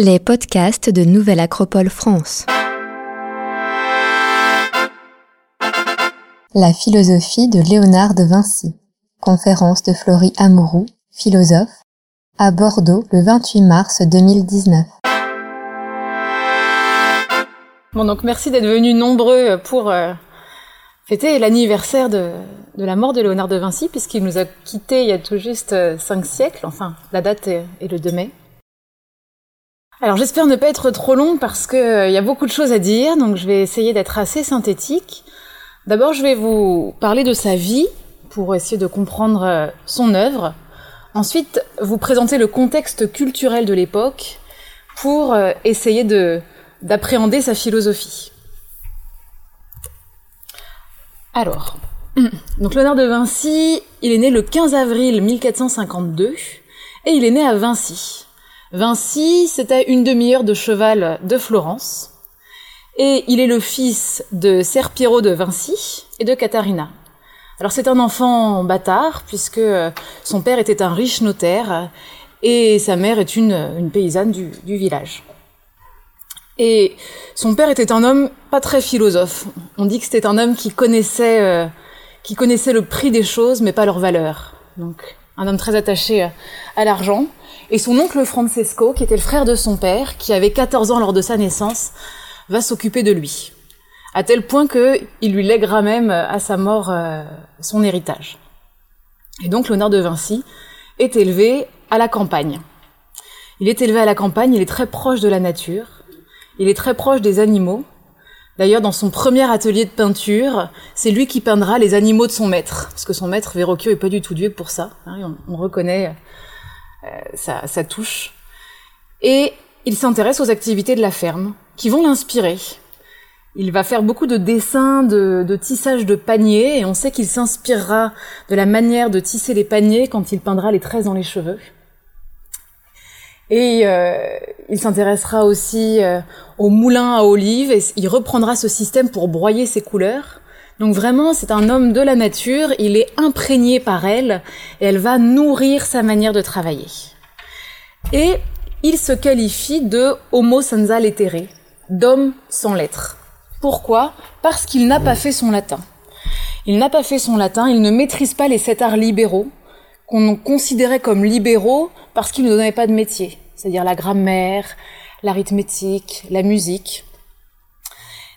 Les podcasts de Nouvelle Acropole France. La philosophie de Léonard de Vinci. Conférence de Florie Amouroux, philosophe, à Bordeaux le 28 mars 2019. Bon, donc merci d'être venus nombreux pour euh, fêter l'anniversaire de, de, la mort de Léonard de Vinci, puisqu'il nous a quittés il y a tout juste euh, cinq siècles. Enfin, la date est, est le 2 mai. Alors j'espère ne pas être trop long parce qu'il euh, y a beaucoup de choses à dire, donc je vais essayer d'être assez synthétique. D'abord, je vais vous parler de sa vie pour essayer de comprendre euh, son œuvre. Ensuite, vous présenter le contexte culturel de l'époque pour euh, essayer de d'appréhender sa philosophie. Alors, donc Léonard de Vinci, il est né le 15 avril 1452 et il est né à Vinci. Vinci, c'était une demi-heure de cheval de Florence. Et il est le fils de Ser Piero de Vinci et de Catarina. Alors c'est un enfant bâtard, puisque son père était un riche notaire et sa mère est une, une paysanne du, village. Et son père était un homme pas très philosophe. On dit que c'était un homme qui connaissait, euh, qui connaissait le prix des choses, mais pas leur valeur. Donc, un homme très attaché à l'argent. Et son oncle Francesco, qui était le frère de son père, qui avait 14 ans lors de sa naissance, va s'occuper de lui. À tel point que il lui lèguera même à sa mort euh, son héritage. Et donc Léonard de Vinci est élevé à la campagne. Il est élevé à la campagne, il est très proche de la nature, il est très proche des animaux. D'ailleurs, dans son premier atelier de peinture, c'est lui qui peindra les animaux de son maître, parce que son maître Verrocchio est pas du tout doué pour ça. Hein, on, reconnaît euh, sa, sa touche. Et il s'intéresse aux activités de la ferme, qui vont l'inspirer. Il va faire beaucoup de dessins, de, de tissage de paniers, et on sait qu'il s'inspirera de la manière de tisser les paniers quand il peindra les tresses dans les cheveux. Et euh, il s'intéressera aussi euh, au moulin à olives, et il reprendra ce système pour broyer ses couleurs. Donc vraiment, c'est un homme de la nature, il est imprégné par elle, et elle va nourrir sa manière de travailler. Et il se qualifie de homo senza lettere, d'homme sans lettres. Pourquoi? Parce qu'il n'a pas fait son latin. Il n'a pas fait son latin, il ne maîtrise pas les sept arts libéraux, qu'on considérait comme libéraux parce qu'ils ne donnaient pas de métier, c'est-à-dire la grammaire, l'arithmétique, la musique.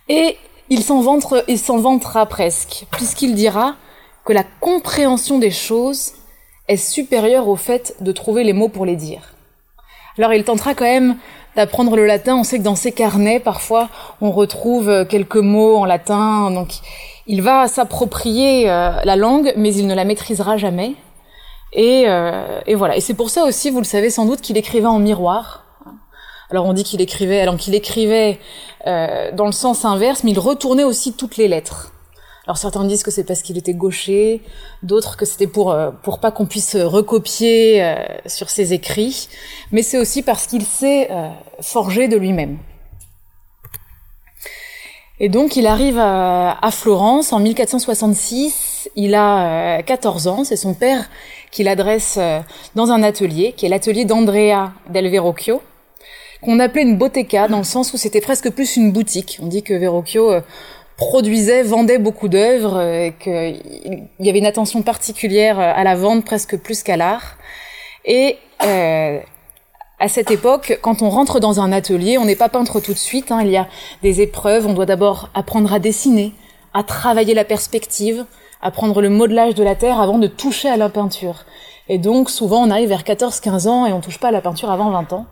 Et il s'en vantera, il s'en vantera presque, puisqu'il dira que la compréhension des choses est supérieure au fait de trouver les mots pour les dire. Alors il tentera quand même d'apprendre le latin. On sait que dans ses carnets, parfois, on retrouve quelques mots en latin. Donc, il va s'approprier euh, la langue, mais il ne la maîtrisera jamais. Et, euh, et voilà. Et c'est pour ça aussi, vous le savez sans doute, qu'il écrivait en miroir. Alors on dit qu'il écrivait, alors qu'il écrivait euh, dans le sens inverse, mais il retournait aussi toutes les lettres. Alors certains disent que c'est parce qu'il était gaucher, d'autres que c'était pour euh, pour pas qu'on puisse recopier euh, sur ses écrits, mais c'est aussi parce qu'il s'est euh, forgé de lui-même. Et donc il arrive à, Florence en 1466, il a 14 ans, c'est son père qui l'adresse dans un atelier, qui est l'atelier d'Andrea del Verrocchio, qu'on appelait une boteca dans le sens où c'était presque plus une boutique. On dit que Verrocchio produisait, vendait beaucoup d'œuvres, et qu'il y avait une attention particulière à la vente presque plus qu'à l'art. Et euh, à cette époque, quand on rentre dans un atelier, on n'est pas peintre tout de suite. Hein, il y a des épreuves. On doit d'abord apprendre à dessiner, à travailler la perspective, apprendre le modelage de la terre avant de toucher à la peinture. Et donc, souvent, on arrive vers 14-15 ans et on touche pas à la peinture avant 20 ans.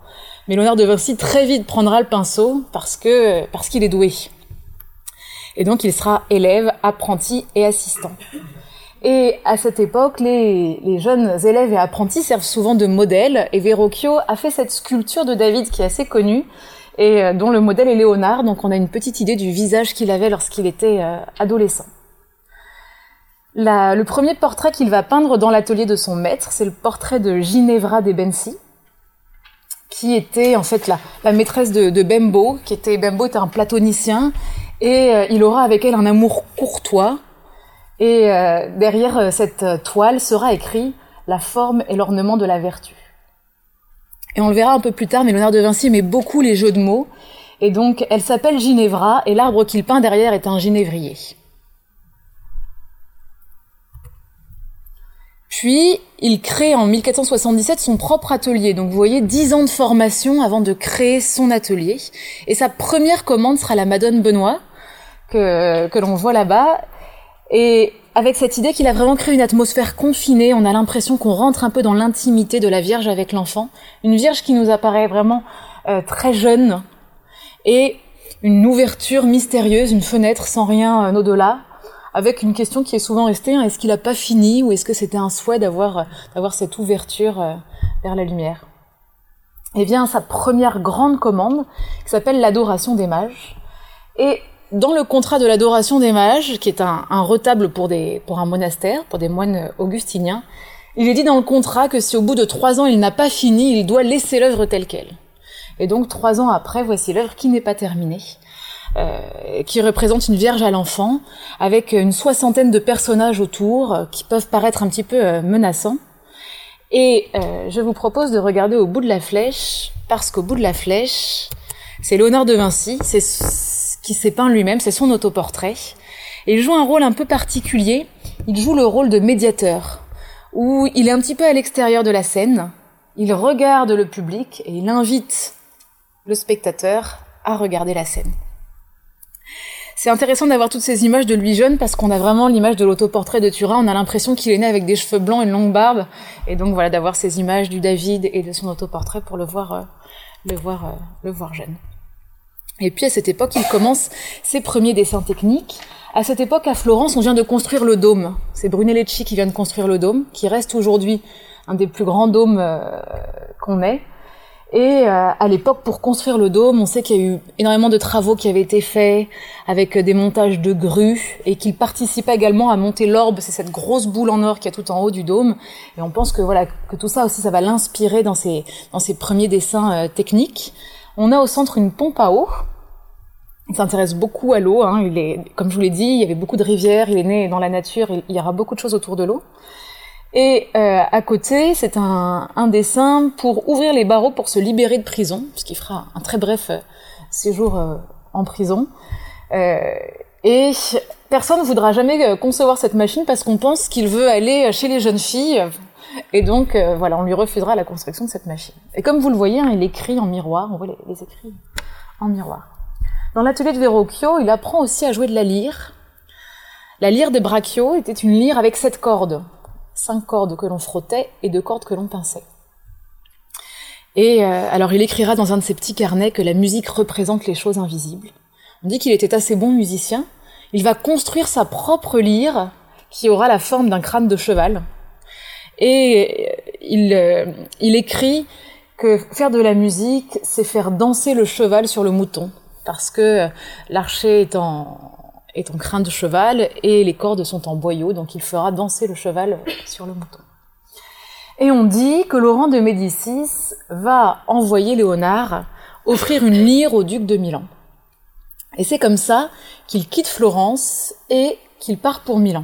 Mais Léonard de Vinci très vite prendra le pinceau parce que parce qu'il est doué. Et donc il sera élève, apprenti et assistant. Et à cette époque, les, les, jeunes élèves et apprentis servent souvent de modèle. Et Verrocchio a fait cette sculpture de David qui est assez connue et euh, dont le modèle est Léonard. Donc on a une petite idée du visage qu'il avait lorsqu'il était euh, adolescent. Le premier portrait qu'il va peindre dans l'atelier de son maître, c'est le portrait de Ginevra de Bensi, qui était en fait la, maîtresse de, de, Bembo, qui était Bembo était un platonicien et euh, il aura avec elle un amour courtois. Et euh, derrière euh, cette toile sera écrit la forme et l'ornement de la vertu. Et on le verra un peu plus tard, mais Léonard de Vinci aimait beaucoup les jeux de mots. Et donc, elle s'appelle Ginevra, et l'arbre qu'il peint derrière est un ginévrier. Puis, il crée en 1477 son propre atelier. Donc, vous voyez, dix ans de formation avant de créer son atelier. Et sa première commande sera la Madone Benoît, que, que l'on voit là-bas. Et avec cette idée qu'il a vraiment créé une atmosphère confinée, on a l'impression qu'on rentre un peu dans l'intimité de la Vierge avec l'enfant. Une Vierge qui nous apparaît vraiment euh, très jeune et une ouverture mystérieuse, une fenêtre sans rien euh, au-delà, avec une question qui est souvent restée hein, est-ce qu'il n'a pas fini ou est-ce que c'était un souhait d'avoir d'avoir cette ouverture euh, vers la lumière? Eh bien, sa première grande commande, qui s'appelle l'adoration des mages, et dans le contrat de l'adoration des mages, qui est un, retable pour, des, pour un monastère, pour des moines augustiniens, il est dit dans le contrat que si au bout de trois ans il n'a pas fini, il doit laisser l'œuvre telle qu'elle. Et donc trois ans après, voici l'œuvre qui n'est pas terminée, euh, qui représente une Vierge à l'enfant, avec une soixantaine de personnages autour, euh, qui peuvent paraître un petit peu euh, menaçants. Et je vous propose de regarder au bout de la flèche, parce qu'au bout de la flèche, c'est Léonard de Vinci, c'est qui s'est peint lui-même, c'est son autoportrait. Et il joue un rôle un peu particulier, il joue le rôle de médiateur, où il est un petit peu à l'extérieur de la scène, il regarde le public et il invite le spectateur à regarder la scène. C'est intéressant d'avoir toutes ces images de lui jeune parce qu'on a vraiment l'image de l'autoportrait de Turin. On a l'impression qu'il est né avec des cheveux blancs et une longue barbe. Et donc voilà, d'avoir ces images du David et de son autoportrait pour le voir, euh, le voir, euh, le voir jeune. Et puis à cette époque, il commence ses premiers dessins techniques. À cette époque, à Florence, on vient de construire le dôme. C'est Brunelleschi qui vient de construire le dôme, qui reste aujourd'hui un des plus grands dômes euh, qu'on ait. Et euh, à l'époque, pour construire le dôme, on sait qu'il y a eu énormément de travaux qui avaient été faits avec des montages de grues et qu'il participait également à monter l'orbe, c'est cette grosse boule en or qui est tout en haut du dôme. Et on pense que voilà que tout ça aussi, ça va l'inspirer dans ses dans ses premiers dessins euh, techniques. On a au centre une pompe à eau. Il s'intéresse beaucoup à l'eau. Hein. Il est, comme je vous l'ai dit, il y avait beaucoup de rivières. Il est né dans la nature. Il y aura beaucoup de choses autour de l'eau. Et euh, à côté, c'est un, dessin pour ouvrir les barreaux pour se libérer de prison, puisqu'il fera un très bref euh, séjour euh, en prison. et personne ne voudra jamais concevoir cette machine parce qu'on pense qu'il veut aller chez les jeunes filles et donc, euh, voilà, on lui refusera la construction de cette machine. Et comme vous le voyez, hein, il écrit en miroir, on voit les, écrits en miroir. Dans l'atelier de Verrocchio, il apprend aussi à jouer de la lyre. La lyre de Braccio était une lyre avec sept cordes. Cinq cordes que l'on frottait et deux cordes que l'on pinçait. Et euh, alors il écrira dans un de ses petits carnets que la musique représente les choses invisibles. On dit qu'il était assez bon musicien. Il va construire sa propre lyre qui aura la forme d'un crâne de cheval. Et il, euh, il écrit que faire de la musique, c'est faire danser le cheval sur le mouton, parce que l'archer est en, est en crin de cheval et les cordes sont en boyau, donc il fera danser le cheval sur le mouton. Et on dit que Laurent de Médicis va envoyer Léonard offrir une lyre au duc de Milan. Et c'est comme ça qu'il quitte Florence et qu'il part pour Milan.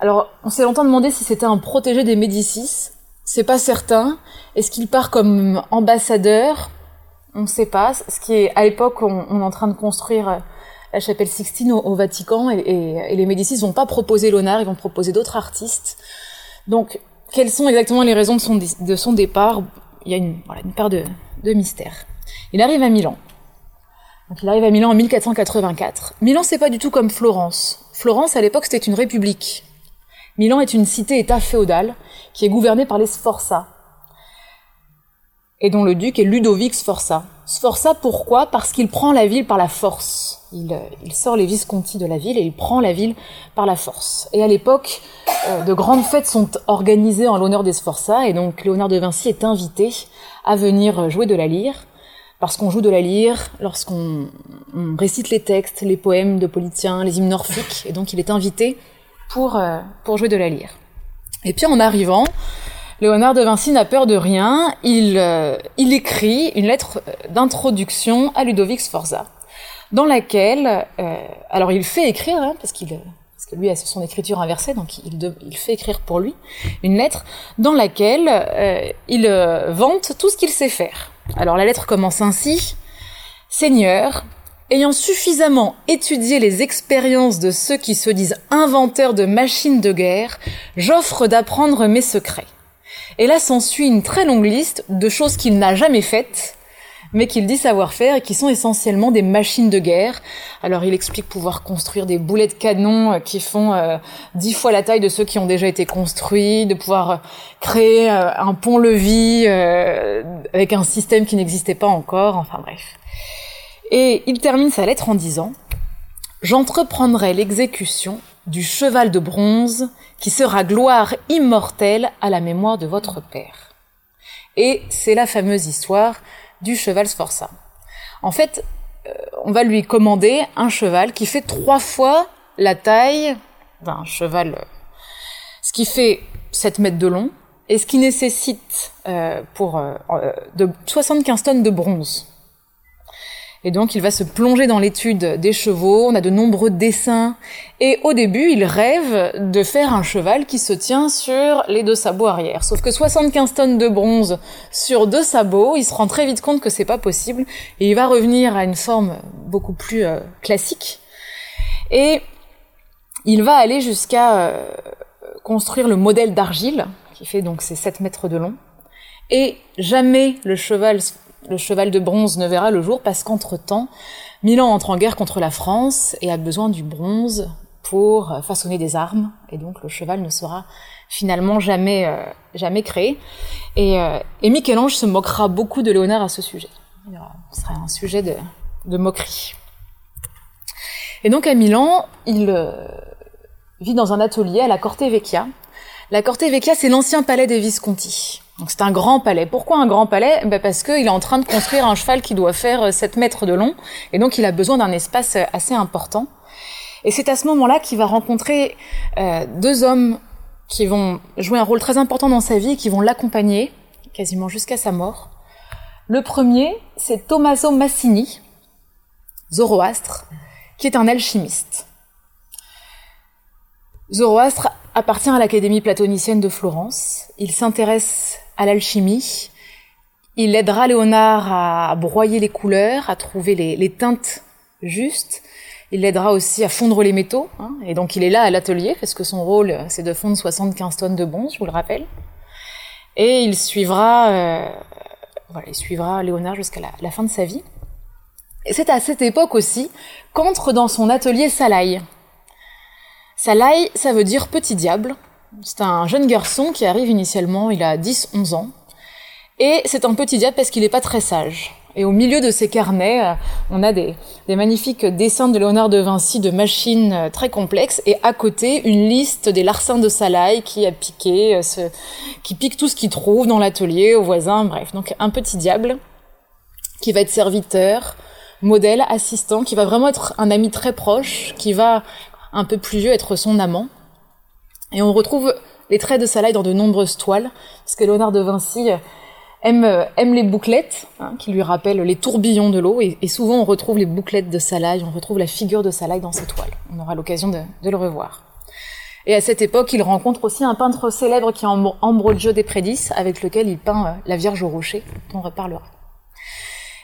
Alors, on s'est longtemps demandé si c'était un protégé des Médicis. C'est pas certain. Est-ce qu'il part comme ambassadeur? On ne sait pas. Ce qui est, à l'époque, on, est en train de construire la chapelle Sixtine au, Vatican et, les Médicis vont pas proposer Léonard, ils vont proposer d'autres artistes. Donc, quelles sont exactement les raisons de son, départ? Il y a une, voilà, part de, de mystère. Il arrive à Milan. Il arrive à Milan en 1484. Milan, c'est pas du tout comme Florence. Florence, à l'époque, c'était une république. Milan est une cité-État féodale qui est gouvernée par les Sforza et dont le duc est Ludovic Sforza. Sforza pourquoi? Parce qu'il prend la ville par la force. Il, euh, il, sort les Visconti de la ville et il prend la ville par la force. Et à l'époque, euh, de grandes fêtes sont organisées en l'honneur des Sforza et donc Léonard de Vinci est invité à venir jouer de la lyre parce qu'on joue de la lyre, lorsqu'on récite les textes, les poèmes de Politien, les hymnes orphiques, et donc il est invité pour, euh, pour jouer de la lyre. Et puis en arrivant, Léonard de Vinci n'a peur de rien, il, il écrit une lettre d'introduction à Ludovic Sforza, dans laquelle, euh, alors il fait écrire, hein, parce qu'il parce que lui a son écriture inversée, donc il, il fait écrire pour lui une lettre dans laquelle euh, il euh, vante tout ce qu'il sait faire. Alors la lettre commence ainsi Seigneur, ayant suffisamment étudié les expériences de ceux qui se disent inventeurs de machines de guerre, j'offre d'apprendre mes secrets. Et là s'ensuit une très longue liste de choses qu'il n'a jamais faites mais qu'il dit savoir faire et qui sont essentiellement des machines de guerre. Alors il explique pouvoir construire des boulets de canon euh, qui font euh, dix fois la taille de ceux qui ont déjà été construits, de pouvoir euh, créer un pont-levis avec un système qui n'existait pas encore, enfin bref. Et il termine sa lettre en disant J'entreprendrai l'exécution du cheval de bronze qui sera gloire immortelle à la mémoire de votre père. Et c'est la fameuse histoire du cheval Sforza. En fait, euh, on va lui commander un cheval qui fait trois fois la taille d'un cheval, euh, ce qui fait 7 mètres de long, et ce qui nécessite euh, pour de 75 tonnes de bronze. Et donc il va se plonger dans l'étude des chevaux, on a de nombreux dessins, et au début il rêve de faire un cheval qui se tient sur les deux sabots arrière. Sauf que 75 tonnes de bronze sur deux sabots, il se rend très vite compte que c'est pas possible, et il va revenir à une forme beaucoup plus euh, classique. Et il va aller jusqu'à euh, construire le modèle d'argile, qui fait donc ses 7 mètres de long, et jamais le cheval le cheval de bronze ne verra le jour parce qu'entre-temps, Milan entre en guerre contre la France et a besoin du bronze pour façonner des armes, et donc le cheval ne sera finalement jamais, euh, jamais créé. Et, euh, et Michel-Ange se moquera beaucoup de Léonard à ce sujet. Ce sera un sujet de, de moquerie. Et donc à Milan, il euh, vit dans un atelier à la Corte Vecchia. La Corte Vecchia, c'est l'ancien palais des Visconti. Donc c'est un grand palais. Pourquoi un grand palais? Ben Parce qu'il est en train de construire un cheval qui doit faire 7 euh, mètres de long, et donc il a besoin d'un espace euh, assez important. Et c'est à ce moment-là qu'il va rencontrer euh, deux hommes qui vont jouer un rôle très important dans sa vie qui vont l'accompagner quasiment jusqu'à sa mort. Le premier, c'est Tommaso Massini, Zoroastre, qui est un alchimiste. Zoroastre appartient à l'Académie platonicienne de Florence. Il s'intéresse à l'alchimie. Il aidera Léonard à broyer les couleurs, à trouver les, teintes justes. Il l'aidera aussi à fondre les métaux. Hein, et donc il est là à l'atelier, parce que son rôle, c'est de fondre 75 tonnes de bronze, je vous le rappelle. Et il suivra, euh, voilà, il suivra Léonard jusqu'à la, fin de sa vie. Et c'est à cette époque aussi qu'entre dans son atelier Salaï. Salaï, ça veut dire petit diable. C'est un jeune garçon qui arrive initialement, il a 10-11 ans. Et c'est un petit diable parce qu'il n'est pas très sage. Et au milieu de ses carnets, euh, on a des, magnifiques dessins de Léonard de Vinci de machines euh, très complexes et à côté une liste des larcins de Salaï qui a piqué, euh, qui pique tout ce qu'il trouve dans l'atelier, aux voisins, bref. Donc un petit diable qui va être serviteur, modèle, assistant, qui va vraiment être un ami très proche, qui va un peu plus vieux être son amant. Et on retrouve les traits de Salaï dans de nombreuses toiles, parce que Léonard de Vinci aime, aime les bouclettes, hein, qui lui rappellent les tourbillons de l'eau, et, souvent on retrouve les bouclettes de Salaï, on retrouve la figure de Salaï dans ses toiles. On aura l'occasion de, le revoir. Et à cette époque, il rencontre aussi un peintre célèbre qui est Ambrogio de Prédis, avec lequel il peint euh, la Vierge au rocher, dont on reparlera.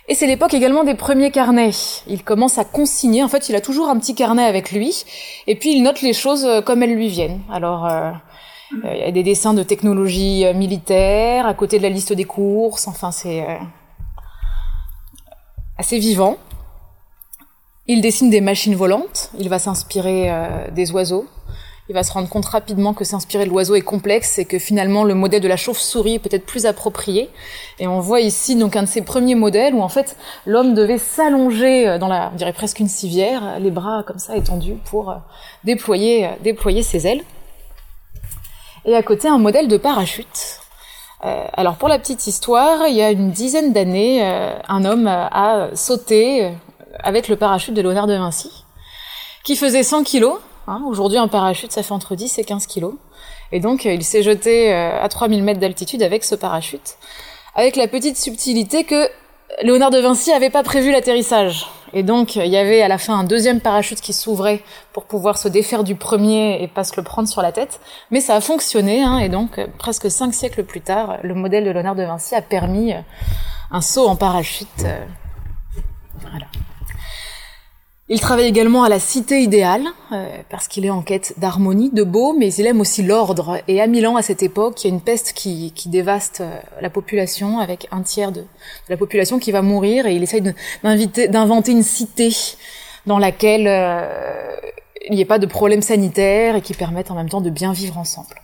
Et c'est l'époque également des premiers carnets. Il commence à consigner. En fait, il a toujours un petit carnet avec lui. Et puis, il note les choses euh, comme elles lui viennent. Alors, euh, euh, il y a des dessins de technologie militaire à côté de la liste des courses. Enfin, c'est assez vivant. Il dessine des machines volantes. Il va s'inspirer des oiseaux il va se rendre compte rapidement que s'inspirer de l'oiseau est complexe et que finalement le modèle de la chauve-souris est peut-être plus approprié. Et on voit ici donc un de ces premiers modèles où en fait l'homme devait s'allonger euh, dans la, on dirait presque une civière, les bras comme ça étendus pour euh, déployer, euh, déployer ses ailes. Et à côté un modèle de parachute. alors pour la petite histoire, il y a une dizaine d'années, un homme a sauté avec le parachute de Léonard de Vinci, qui faisait 100 kilos Hein, aujourd'hui, un parachute, ça fait entre 10 et 15 kilos. Et donc, euh, il s'est jeté euh, à 3000 mètres d'altitude avec ce parachute. Avec la petite subtilité que Léonard de Vinci avait pas prévu l'atterrissage. Et donc, il y avait à la fin un deuxième parachute qui s'ouvrait pour pouvoir se défaire du premier et pas se le prendre sur la tête. Mais ça a fonctionné, hein, et donc, presque cinq siècles plus tard, le modèle de Léonard de Vinci a permis un saut en parachute. Voilà. Il travaille également à la cité idéale, euh, parce qu'il est en quête d'harmonie, de beau, mais il aime aussi l'ordre. Et à Milan, à cette époque, il y a une peste qui, dévaste euh, la population, avec un tiers de, la population qui va mourir, et il essaye d'inventer une cité dans laquelle euh, il n'y ait pas de problème sanitaire et qui permette en même temps de bien vivre ensemble.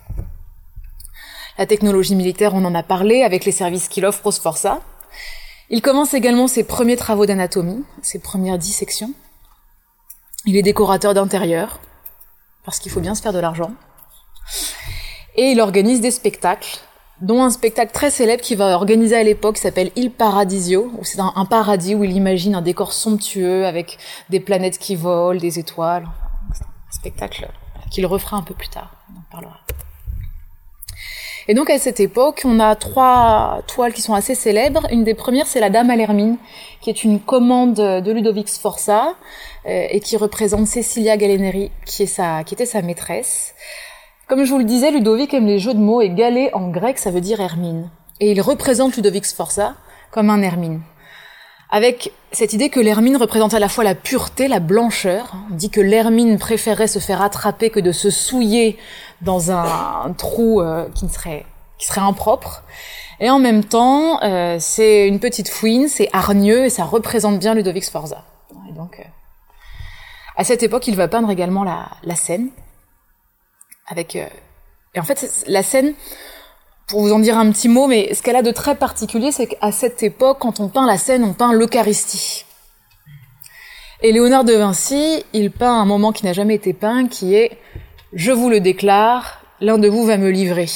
La technologie militaire, on en a parlé, avec les services qu'il offre au Sforza. Il commence également ses premiers travaux d'anatomie, ses premières dissections. Il est décorateur d'intérieur, parce qu'il faut bien se faire de l'argent. Et il organise des spectacles, dont un spectacle très célèbre qu'il va organiser à l'époque s'appelle Il Paradisio, où c'est un, paradis où il imagine un décor somptueux avec des planètes qui volent, des étoiles. un spectacle qu'il refera un peu plus tard. On en parlera. Et donc à cette époque, on a trois toiles qui sont assez célèbres. Une des premières, c'est la Dame à l'Hermine, qui est une commande de Ludovic Sforza et qui représente Cecilia Galeneri, qui, est sa, qui était sa maîtresse. Comme je vous le disais, Ludovic aime les jeux de mots et Galé en grec, ça veut dire Hermine. Et il représente Ludovic Sforza comme un Hermine avec cette idée que l'hermine représente à la fois la pureté, la blancheur. On dit que l'hermine préférerait se faire attraper que de se souiller dans un, trou euh, qui serait qui serait impropre. Et en même temps, euh, c'est une petite fouine, c'est hargneux et ça représente bien Ludovic Sforza. Et donc, euh, à cette époque, il va peindre également la, scène. Avec, et en fait, la scène, pour vous en dire un petit mot, mais ce qu'elle a de très particulier, c'est qu'à cette époque, quand on peint la scène, on peint l'Eucharistie. Et Léonard de Vinci, il peint un moment qui n'a jamais été peint, qui est Je vous le déclare, l'un de vous va me livrer.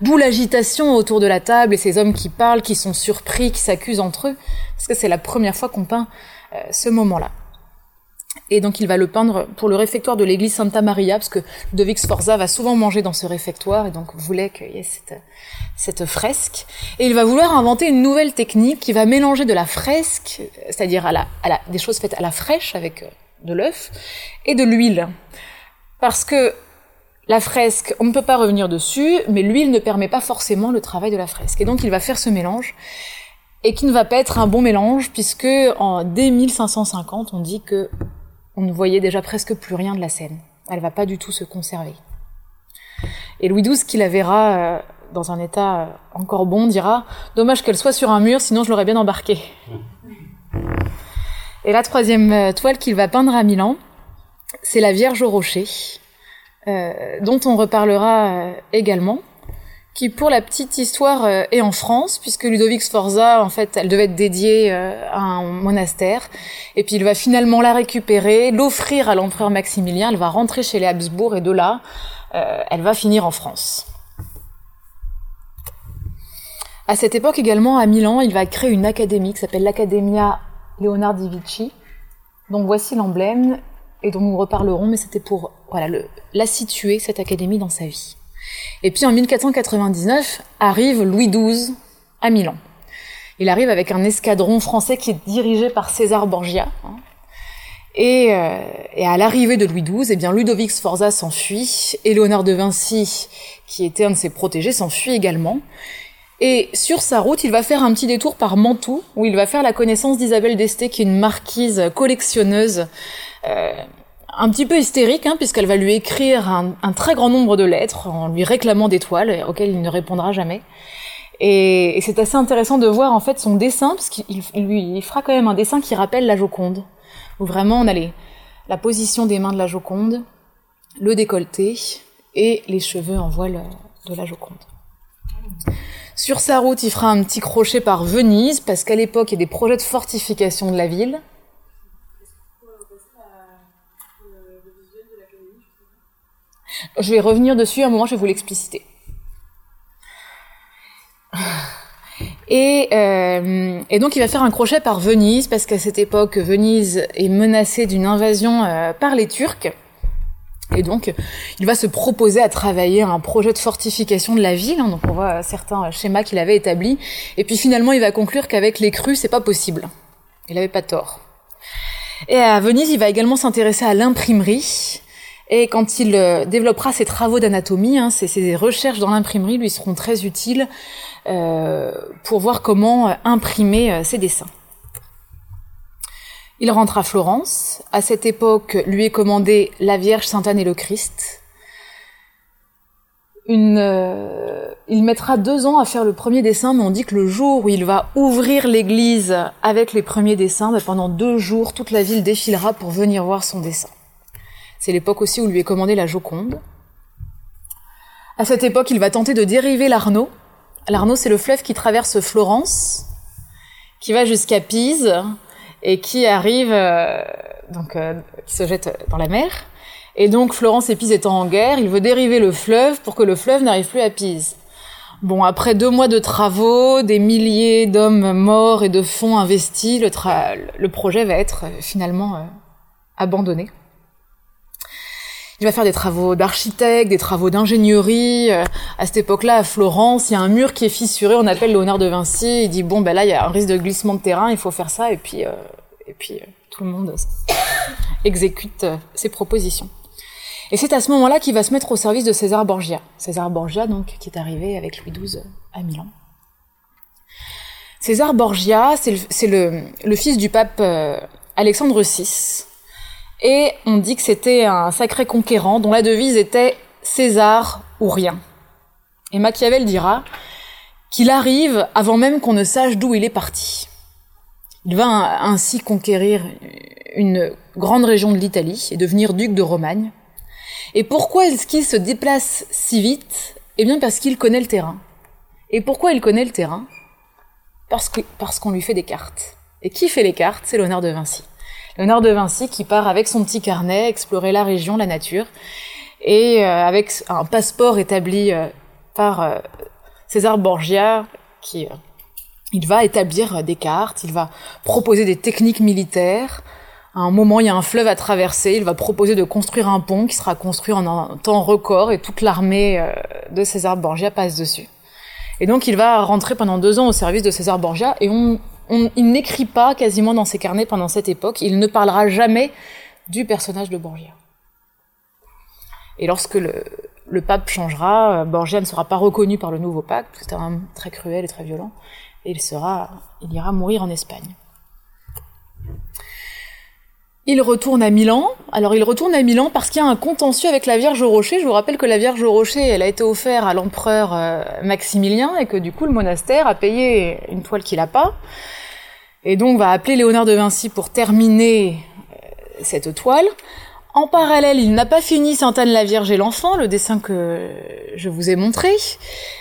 D'où l'agitation autour de la table et ces hommes qui parlent, qui sont surpris, qui s'accusent entre eux, parce que c'est la première fois qu'on peint euh, ce moment-là. Et donc il va le peindre pour le réfectoire de l'église Santa Maria, parce que Ludovic Sforza va souvent manger dans ce réfectoire, et donc voulait qu'il y ait cette, cette fresque. Et il va vouloir inventer une nouvelle technique qui va mélanger de la fresque, c'est-à-dire des choses faites à la fraîche avec euh, de l'œuf, et de l'huile. Parce que la fresque, on ne peut pas revenir dessus, mais l'huile ne permet pas forcément le travail de la fresque. Et donc il va faire ce mélange, et qui ne va pas être un bon mélange, puisque en, dès 1550, on dit que on ne voyait déjà presque plus rien de la scène. Elle va pas du tout se conserver. Et Louis XII, qui la verra euh, dans un état euh, encore bon, dira Dommage qu'elle soit sur un mur, sinon je l'aurais bien embarquée. Et la troisième euh, toile qu'il va peindre à Milan, c'est la Vierge au rocher, dont on reparlera également qui pour la petite histoire euh, est en France puisque Ludovic Sforza en fait elle devait être dédiée euh, à un monastère et puis il va finalement la récupérer, l'offrir à l'empereur Maximilien, elle va rentrer chez les Habsbourg et de là euh, elle va finir en France. À cette époque également à Milan, il va créer une académie qui s'appelle l'Accademia Leonardo Vici. Donc voici l'emblème et dont nous reparlerons mais c'était pour voilà la situer cette académie dans sa vie. Et puis en 1499 arrive Louis XII à Milan. Il arrive avec un escadron français qui est dirigé par César Borgia. Hein. Et, euh, et, à l'arrivée de Louis XII, eh bien Ludovic Sforza s'enfuit, et de Vinci, qui était un de ses protégés, s'enfuit également. Et sur sa route, il va faire un petit détour par Mantoue, où il va faire la connaissance d'Isabelle d'Este, qui est une marquise collectionneuse euh, un petit peu hystérique, hein, puisqu'elle va lui écrire un, très grand nombre de lettres en lui réclamant des toiles auxquelles il ne répondra jamais. Et, c'est assez intéressant de voir en fait son dessin, parce qu'il lui fera quand même un dessin qui rappelle la Joconde, où vraiment on a la position des mains de la Joconde, le décolleté et les cheveux en voile de la Joconde. Sur sa route, il fera un petit crochet par Venise, parce qu'à l'époque, il y a des projets de fortification de la ville. Je vais revenir dessus, à un moment je vais vous l'expliciter. Et, euh, et, donc il va faire un crochet par Venise, parce qu'à cette époque, Venise est menacée d'une invasion euh, par les Turcs. Et donc, il va se proposer à travailler un projet de fortification de la ville. Hein. donc, on voit certains schémas qu'il avait établis. Et puis, finalement, il va conclure qu'avec les crues, c'est pas possible. Il avait pas tort. Et à Venise, il va également s'intéresser à l'imprimerie. Et quand il euh, développera ses travaux d'anatomie, hein, ses, recherches dans l'imprimerie lui seront très utiles euh, pour voir comment euh, imprimer ses dessins. Il rentre à Florence. À cette époque, lui est commandé la Vierge Sainte Anne et le Christ. Il mettra deux ans à faire le premier dessin, mais on dit que le jour où il va ouvrir l'église avec les premiers dessins, ben, pendant deux jours, toute la ville défilera pour venir voir son dessin. C'est l'époque aussi où lui est commandé la Joconde. À cette époque, il va tenter de dériver l'Arno. L'Arno, c'est le fleuve qui traverse Florence, qui va jusqu'à Pise, et qui arrive, euh, donc, euh, qui se jette dans la mer. Et donc Florence et Pise étant en guerre, il veut dériver le fleuve pour que le fleuve n'arrive plus à Pise. Bon, après deux mois de travaux, des milliers d'hommes morts et de fonds investis, le, le projet va être euh, finalement abandonné. Il va faire des travaux d'architecte, des travaux d'ingénierie. À cette époque-là, à Florence, il y a un mur qui est fissuré, on appelle Léonard de Vinci. Il dit bon, ben là, il y a un risque de glissement de terrain, il faut faire ça, et puis, euh, et puis euh, tout le monde exécute euh, ses propositions. Et c'est à ce moment-là qu'il va se mettre au service de César Borgia. César Borgia, donc, qui est arrivé avec Louis XII à Milan. César Borgia, c'est le, le, fils du pape Alexandre VI, et on dit que c'était un sacré conquérant dont la devise était César ou rien. Et Machiavel dira qu'il arrive avant même qu'on ne sache d'où il est parti. Il va ainsi conquérir une grande région de l'Italie et devenir duc de Romagne. Et pourquoi est-ce qu'il se déplace si vite? Eh bien parce qu'il connaît le terrain. Et pourquoi il connaît le terrain? Parce qu'on lui fait des cartes. Et qui fait les cartes? C'est l'honneur de Vinci. Léonard de Vinci qui part avec son petit carnet explorer la région, la nature, et euh, avec un passeport établi euh, par euh, César Borgia, qui il va établir des cartes, il va proposer des techniques militaires. À un moment, il y a un fleuve à traverser, il va proposer de construire un pont qui sera construit en un temps record et toute l'armée de César Borgia passe dessus. Et donc, il va rentrer pendant deux ans au service de César Borgia et on il n'écrit pas quasiment dans ses carnets pendant cette époque, il ne parlera jamais du personnage de Borgia. Et lorsque le, pape changera, Borgia ne sera pas reconnu par le nouveau pape, c'est un homme très cruel et très violent, et il, sera, il ira mourir en Espagne. Il retourne à Milan. Alors il retourne à Milan parce qu'il y a un contentieux avec la Vierge au Rocher. Je vous rappelle que la Vierge au Rocher, elle a été offerte à l'empereur euh, Maximilien et que du coup le monastère a payé une toile qu'il n'a pas. Et donc va appeler Léonard de Vinci pour terminer euh, cette toile. En parallèle, il n'a pas fini Sainte Anne la Vierge et l'enfant, le dessin que je vous ai montré.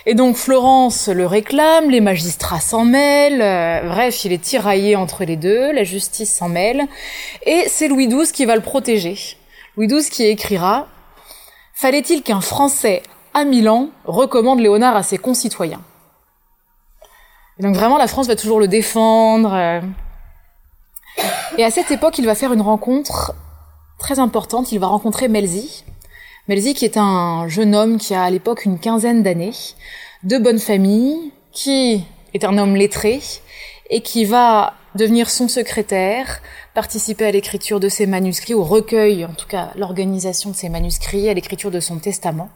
Et donc Florence le réclame, les magistrats s'en mêlent, euh, bref, il est tiraillé entre les deux, la justice s'en mêle, et c'est Louis XII qui va le protéger. Louis XII qui écrira Fallait-il qu'un Français à Milan recommande Léonard à ses concitoyens? Et donc vraiment, la France va toujours le défendre. Euh. Et à cette époque, il va faire une rencontre très importante. Il va rencontrer Melzi. Melzi qui est un jeune homme qui a à l'époque une quinzaine d'années, de bonne famille, qui est un homme lettré et qui va devenir son secrétaire, participer à l'écriture de ses manuscrits, au recueil, en tout cas l'organisation de ses manuscrits, à l'écriture de son testament.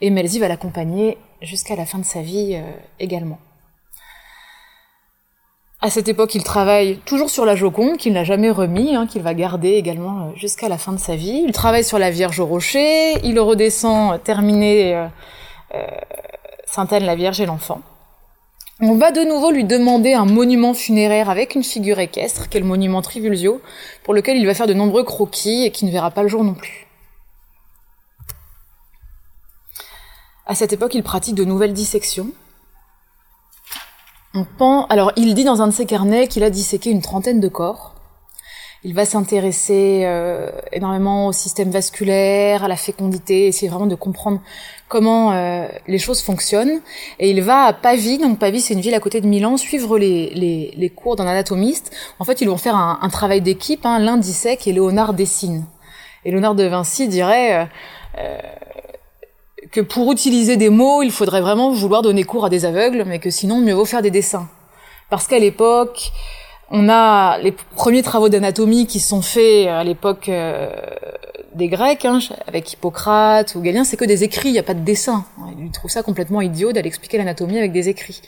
Et Melzi va l'accompagner jusqu'à la fin de sa vie euh, également. À cette époque, il travaille toujours sur la Joconde, qu'il n'a jamais remis, hein, qu'il va garder également euh, jusqu'à la fin de sa vie. Il travaille sur la Vierge au Rocher, il redescend, euh, terminé euh, Sainte-Anne la Vierge et l'Enfant. On va de nouveau lui demander un monument funéraire avec une figure équestre, qui est le monument Trivulzio, pour lequel il va faire de nombreux croquis et qui ne verra pas le jour non plus. À cette époque, il pratique de nouvelles dissections. On alors il dit dans un de ses carnets qu'il a disséqué une trentaine de corps. Il va s'intéresser euh, énormément au système vasculaire, à la fécondité, essayer vraiment de comprendre comment euh, les choses fonctionnent. Et il va à Pavie, donc Pavie c'est une ville à côté de Milan, suivre les, les, les cours d'un anatomiste. En fait, ils vont faire un, un travail d'équipe. Hein. L'un dissèque et Léonard dessine. Et Léonard de Vinci dirait euh, que pour utiliser des mots, il faudrait vraiment vouloir donner cours à des aveugles, mais que sinon, mieux vaut faire des dessins. Parce qu'à l'époque, on a les premiers travaux d'anatomie qui sont faits à l'époque euh, des Grecs, hein, avec Hippocrate ou Galien, c'est que des écrits, il n'y a pas de dessin. Il trouve ça complètement idiot d'aller expliquer l'anatomie avec des écrits.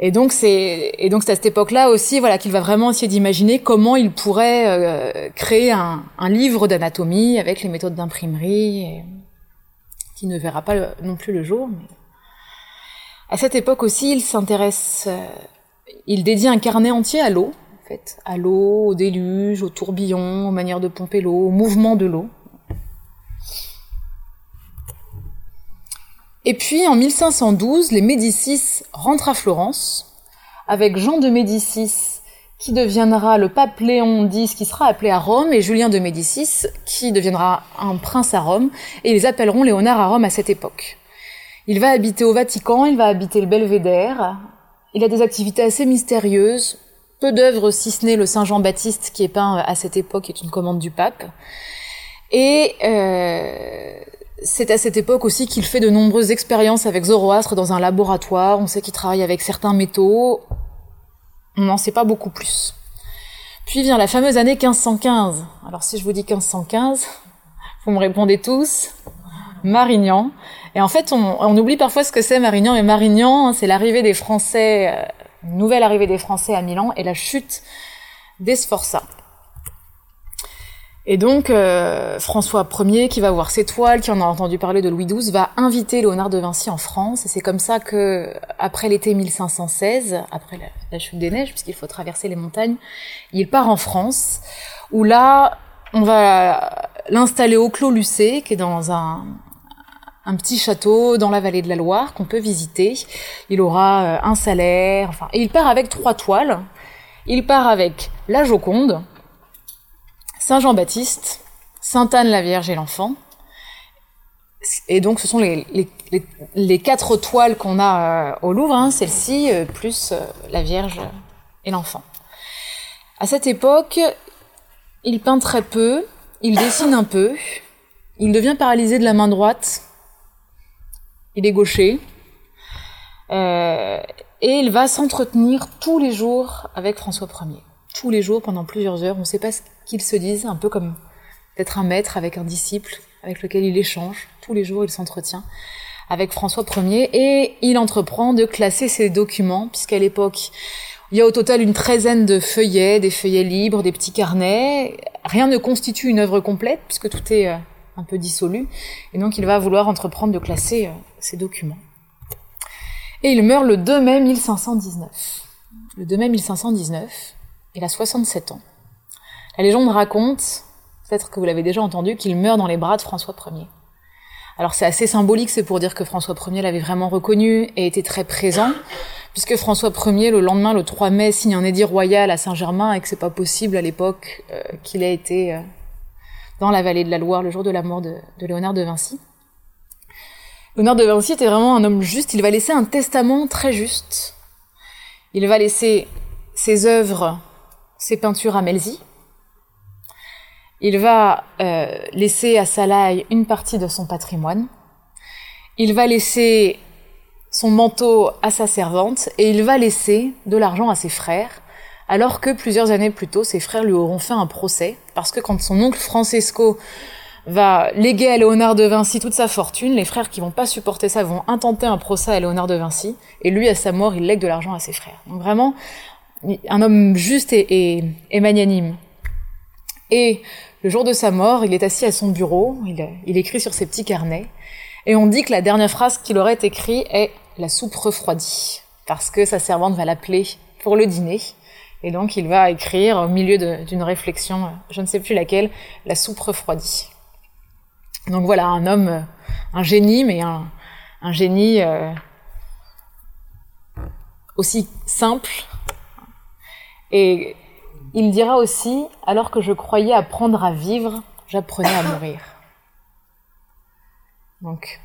Et donc c'est et donc c'est à cette époque-là aussi voilà qu'il va vraiment essayer d'imaginer comment il pourrait euh, créer un livre d'anatomie avec les méthodes d'imprimerie qui ne verra pas non plus le jour. À cette époque aussi, il s'intéresse euh, il dédie un carnet entier à l'eau, en fait, à l'eau, au déluge, au tourbillon, aux manières de pomper l'eau, au mouvement de l'eau. Et puis en 1512, les Médicis rentrent à Florence avec Jean de Médicis qui deviendra le pape Léon X qui sera appelé à Rome et Julien de Médicis qui deviendra un prince à Rome et ils appelleront Léonard à Rome à cette époque. Il va habiter au Vatican, il va habiter le Belvédère, il a des activités assez mystérieuses, peu d'œuvres si ce n'est le Saint Jean-Baptiste qui est peint à cette époque est une commande du pape. Et euh, c'est à cette époque aussi qu'il fait de nombreuses expériences avec Zoroastre dans un laboratoire. On sait qu'il travaille avec certains métaux. On n'en sait pas beaucoup plus. Puis vient la fameuse année 1515. Alors si je vous dis 1515, vous me répondez tous Marignan. Et en fait, on, oublie parfois ce que c'est Marignan. Et Marignan, c'est l'arrivée des Français, euh, nouvelle arrivée des Français à Milan et la chute des Sforza. Et donc, euh, François Ier, qui va voir ses toiles, qui en a entendu parler de Louis XII, va inviter Léonard de Vinci en France. Et c'est comme ça que, après l'été 1516, après la, chute des neiges, puisqu'il faut traverser les montagnes, il part en France, où là, on va l'installer au Clos Lucé, qui est dans un, un petit château dans la vallée de la Loire qu'on peut visiter. Il aura euh, un salaire, enfin, et il part avec trois toiles. Il part avec la Joconde, Saint Jean-Baptiste, Sainte Anne la Vierge et l'Enfant. Et donc ce sont les, quatre toiles qu'on a euh, au Louvre, hein, celle-ci, euh, plus la Vierge et l'Enfant. À cette époque, il peint très peu, il dessine un peu, il devient paralysé de la main droite il est gaucher. Euh, et il va s'entretenir tous les jours avec François Ier. Tous les jours, pendant plusieurs heures. On ne sait pas ce qu'ils se disent, un peu comme d'être un maître avec un disciple avec lequel il échange. Tous les jours, il s'entretient avec François Ier et il entreprend de classer ses documents, puisqu'à l'époque, il y a au total une treizaine de feuillets, des feuillets libres, des petits carnets. Rien ne constitue une œuvre complète, puisque tout est euh, un peu dissolu. Et donc il va vouloir entreprendre de classer euh, ses documents. Et il meurt le 2 mai 1519. Le 2 mai 1519, il a 67 ans. La légende raconte, peut-être que vous l'avez déjà entendu, qu'il meurt dans les bras de François Ier. Alors c'est assez symbolique, c'est pour dire que François Ier l'avait vraiment reconnu et était très présent, puisque François Ier, le lendemain, le 3 mai, signe un édit royal à Saint-Germain et que c'est pas possible à l'époque euh, qu'il ait été euh, dans la vallée de la Loire le jour de la mort de, Léonard de Vinci. Léonard de Vinci était vraiment un homme juste, il va laisser un testament très juste. Il va laisser ses œuvres, ses peintures à Melzi. Il va euh, laisser à Salaï une partie de son patrimoine. Il va laisser son manteau à sa servante et il va laisser de l'argent à ses frères alors que plusieurs années plus tôt, ses frères lui auront fait un procès, parce que quand son oncle Francesco va léguer à Léonard de Vinci toute sa fortune, les frères qui vont pas supporter ça vont intenter un procès à Léonard de Vinci, et lui, à sa mort, il lègue de l'argent à ses frères. Donc vraiment, un homme juste et, magnanime. Et le jour de sa mort, il est assis à son bureau, il, écrit sur ses petits carnets, et on dit que la dernière phrase qu'il aurait écrite est la soupe refroidie, parce que sa servante va l'appeler pour le dîner. Et donc il va écrire au milieu d'une réflexion, je ne sais plus laquelle, la soupe refroidie. Donc voilà, un homme, un génie, mais un, un génie euh, aussi simple. Et il dira aussi, alors que je croyais apprendre à vivre, j'apprenais à mourir. Donc,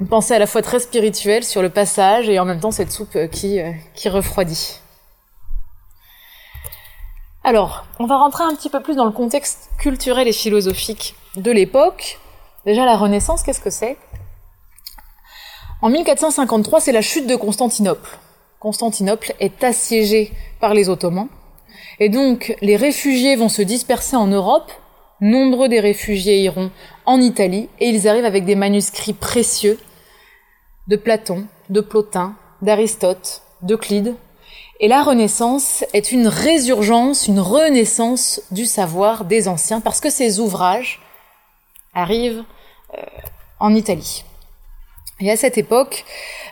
une pensée à la fois très spirituelle sur le passage et en même temps cette soupe qui, qui refroidit. Alors, on va rentrer un petit peu plus dans le contexte culturel et philosophique de l'époque. Déjà, la Renaissance, qu'est-ce que c'est? En 1453, c'est la chute de Constantinople. Constantinople est assiégée par les Ottomans. Et donc, les réfugiés vont se disperser en Europe. Nombreux des réfugiés iront en Italie et ils arrivent avec des manuscrits précieux de Platon, de Plotin, d'Aristote, d'Euclide, et la Renaissance est une résurgence, une renaissance du savoir des anciens, parce que ces ouvrages arrivent euh, en Italie. Et à cette époque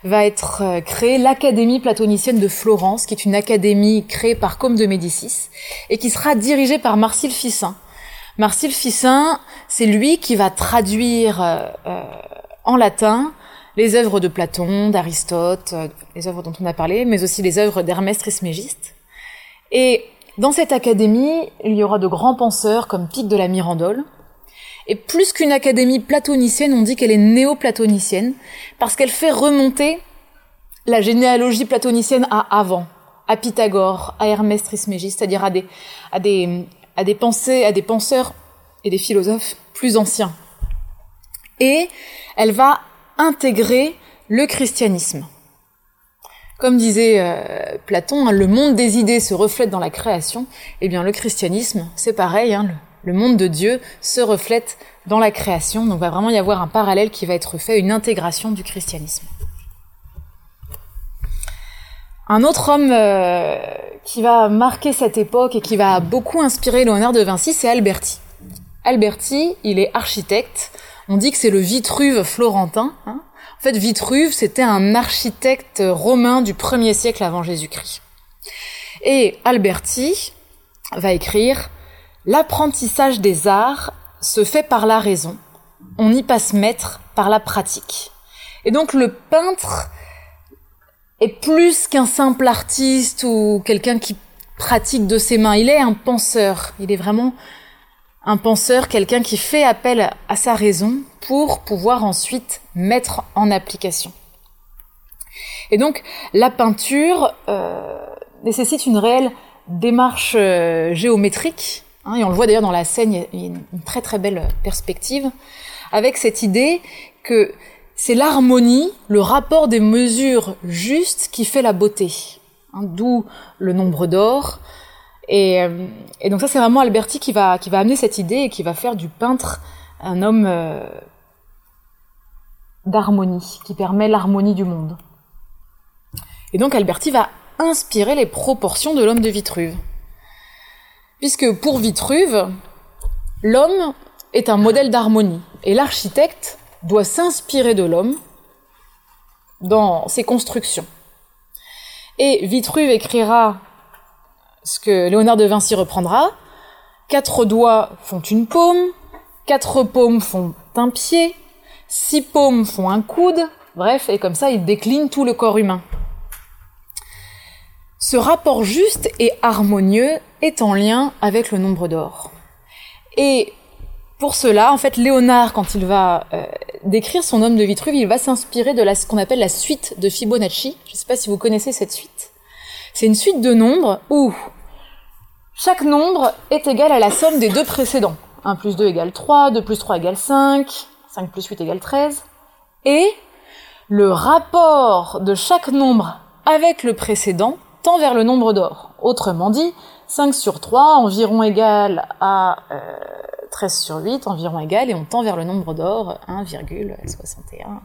va être euh, créée l'Académie platonicienne de Florence, qui est une académie créée par Côme de Médicis, et qui sera dirigée par Marcille Ficin. Marcille Ficin, c'est lui qui va traduire euh, en latin les œuvres de Platon, d'Aristote, euh, les œuvres dont on a parlé, mais aussi les œuvres d'Hermès Trismégiste. Et dans cette académie, il y aura de grands penseurs comme Pic de la Mirandole. Et plus qu'une académie platonicienne, on dit qu'elle est néo-platonicienne, parce qu'elle fait remonter la généalogie platonicienne à avant, à Pythagore, à Hermès Trismégiste, c'est-à-dire à des, à des, à des pensées, à des penseurs et des philosophes plus anciens. Et elle va intégrer le christianisme. Comme disait euh, Platon, hein, le monde des idées se reflète dans la création. Eh bien, le christianisme, c'est pareil. Hein, monde de Dieu se reflète dans la création. Donc, va vraiment y avoir un parallèle qui va être fait, une intégration du christianisme. Un autre homme euh, qui va marquer cette époque et qui va beaucoup inspirer Léonard de Vinci, c'est Alberti. Alberti, il est architecte, on dit que c'est le Vitruve florentin. Hein. en fait, Vitruve, c'était un architecte romain du 1er siècle avant Jésus-Christ. Et Alberti va écrire L'apprentissage des arts se fait par la raison, on y passe maître par la pratique. Et donc le peintre est plus qu'un simple artiste ou quelqu'un qui pratique de ses mains, il est un penseur, il est vraiment un penseur, quelqu'un qui fait appel à sa raison pour pouvoir ensuite mettre en application. Et donc la peinture euh, nécessite une réelle démarche euh, géométrique, hein, et on le voit d'ailleurs dans la scène, il y a une très très belle perspective, avec cette idée que c'est l'harmonie, le rapport des mesures justes qui fait la beauté. Hein, D'où le nombre d'or, euh, et, donc ça, c'est vraiment Alberti qui va, qui va amener cette idée et qui va faire du peintre un homme euh, d'harmonie, qui permet l'harmonie du monde. Et donc Alberti va inspirer les proportions de l'homme de Vitruve. Puisque pour Vitruve, l'homme est un modèle d'harmonie. Et l'architecte doit s'inspirer de l'homme dans ses constructions. Et Vitruve écrira ce que Léonard de Vinci reprendra. Quatre doigts font une paume, quatre paumes font un pied, six paumes font un coude, bref, et comme ça il décline tout le corps humain. Ce rapport juste et harmonieux est en lien avec le nombre d'or. Et pour cela, en fait, Léonard, quand il va euh, décrire son homme de Vitruve, il va s'inspirer de ce qu'on appelle la suite de Fibonacci. Je ne sais pas si vous connaissez cette suite. C'est une suite de nombres où chaque nombre est égal à la somme des deux précédents. 1 plus 2 égale 3, 2 plus 3 égale 5, 5 plus 8 égale 13. Et le rapport de chaque nombre avec le précédent tend vers le nombre d'or. Autrement dit, 5 sur 3 environ égal à 13 euh, sur 8 environ égal et on tend vers le nombre d'or 1,61.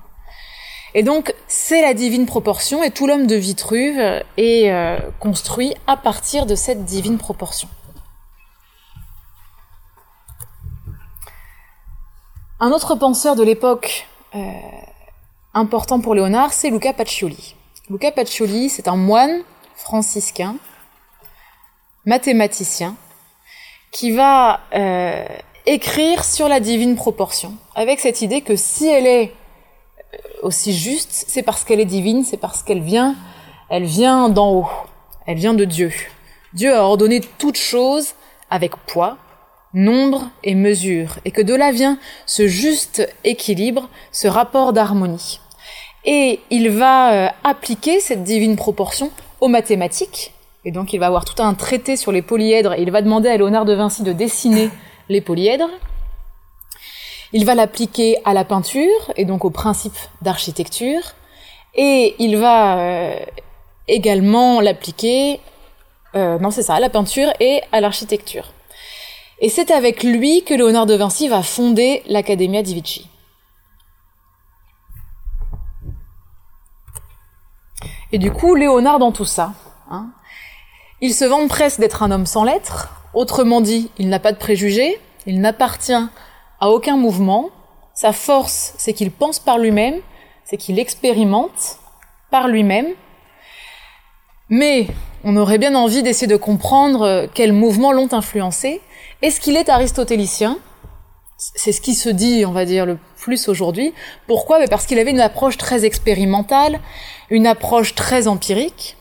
Et donc, c'est la divine proportion, et tout l'homme de Vitruve est euh, construit à partir de cette divine proportion. Un autre penseur de l'époque euh, important pour Léonard, c'est Luca Pacioli. Luca Pacioli, c'est un moine franciscain, mathématicien, qui va euh, écrire sur la divine proportion, avec cette idée que si elle est aussi juste, c'est parce qu'elle est divine, c'est parce qu'elle vient, elle vient d'en haut, elle vient de Dieu. Dieu a ordonné toutes choses avec poids, nombre et mesure, et que de là vient ce juste équilibre, ce rapport d'harmonie. Et il va euh, appliquer cette divine proportion aux mathématiques, Et donc il va avoir tout un traité sur les polyèdres et il va demander à Léonard de Vinci de dessiner les polyèdres. Il va l'appliquer à la peinture et donc au principe d'architecture. Et il va euh, également l'appliquer, euh, non c'est ça, à la peinture et à l'architecture. Et c'est avec lui que Léonard de Vinci va fonder l'Accademia di Vici. Et du coup, Léonard dans tout ça, hein, il se vante presque d'être un homme sans lettres, autrement dit, il n'a pas de préjugés, il n'appartient à aucun mouvement, sa force c'est qu'il pense par lui-même, c'est qu'il expérimente par lui-même, mais on aurait bien envie d'essayer de comprendre quels mouvements l'ont influencé. Est-ce qu'il est aristotélicien? C'est ce qui se dit, on va dire, le plus aujourd'hui. Pourquoi? Parce qu'il avait une approche très expérimentale, une approche très empirique.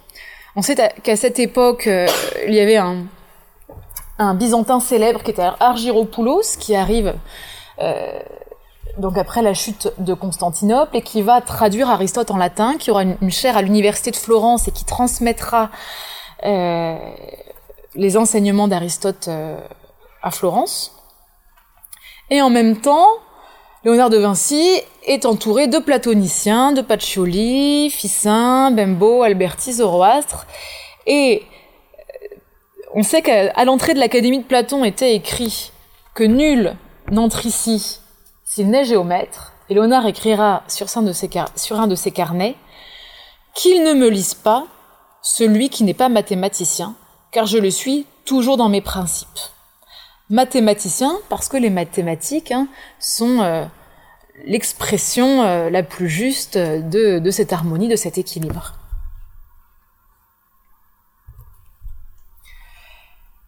On sait qu'à cette époque, euh, il y avait un, un Byzantin célèbre qui était Argyropoulos, qui arrive euh, donc après la chute de Constantinople et qui va traduire Aristote en latin, qui aura une, chaire à l'université de Florence et qui transmettra euh, les enseignements d'Aristote à Florence. Et en même temps, Léonard de Vinci est entouré de platoniciens, de Pacioli, Ficin, Bembo, Alberti, Zoroastre. Et euh, on sait qu'à l'entrée de l'Académie de Platon était écrit que nul n'entre ici s'il n'est géomètre. Et Léonard écrira sur un de ses, sur un de ses carnets qu'il ne me lise pas celui qui n'est pas mathématicien, car je le suis toujours dans mes principes mathématicien parce que les mathématiques hein, sont euh, l'expression euh, la plus juste de, de cette harmonie, de cet équilibre.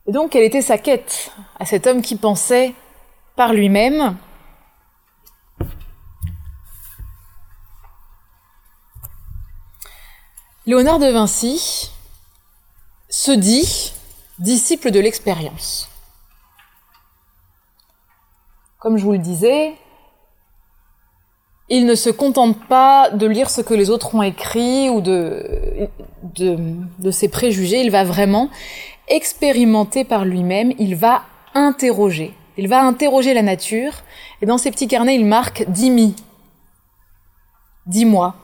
Et donc, quelle était sa quête à cet homme qui pensait par lui-même? Léonard de Vinci se dit disciple de l'expérience. Comme je vous le disais, il ne se contente pas de lire ce que les autres ont écrit ou de, de, ses préjugés, il va vraiment expérimenter par lui-même, il va interroger. Il va interroger la nature, et dans ses petits carnets, il marque dix mois.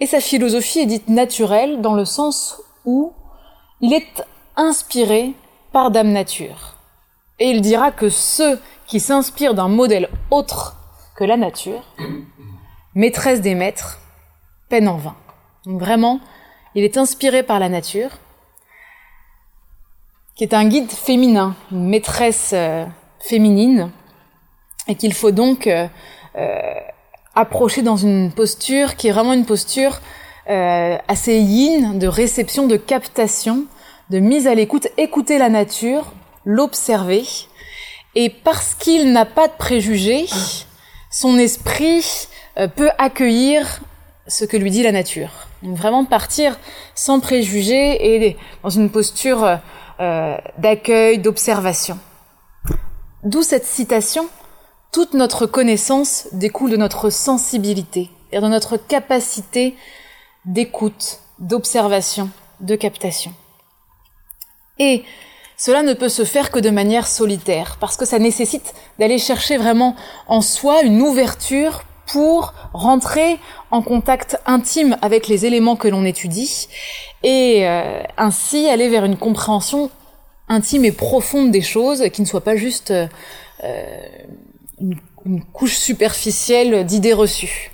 Et sa philosophie est dite naturelle dans le sens où il est inspiré par Dame Nature. Et il dira que ceux qui s'inspirent d'un modèle autre que la nature, maîtresse des maîtres, peine en vain. Donc vraiment, il est inspiré par la nature, qui est un guide féminin, une maîtresse euh, féminine, et qu'il faut donc euh, euh, approcher dans une posture qui est vraiment une posture assez yin, de réception, de captation, de mise à l'écoute, écouter la nature l'observer. Et parce qu'il n'a pas de préjugés, son esprit euh, peut accueillir ce que lui dit la nature. Vraiment partir sans préjugés et dans une posture euh, d'accueil, d'observation. D'où cette citation, toute notre connaissance découle de notre sensibilité et de notre capacité d'écoute, d'observation, de captation. Et cela ne peut se faire que de manière solitaire, parce que ça nécessite d'aller chercher vraiment en soi une ouverture pour rentrer en contact intime avec les éléments que l'on étudie et euh, ainsi aller vers une compréhension intime et profonde des choses qui ne soit pas juste euh, une, une couche superficielle d'idées reçues.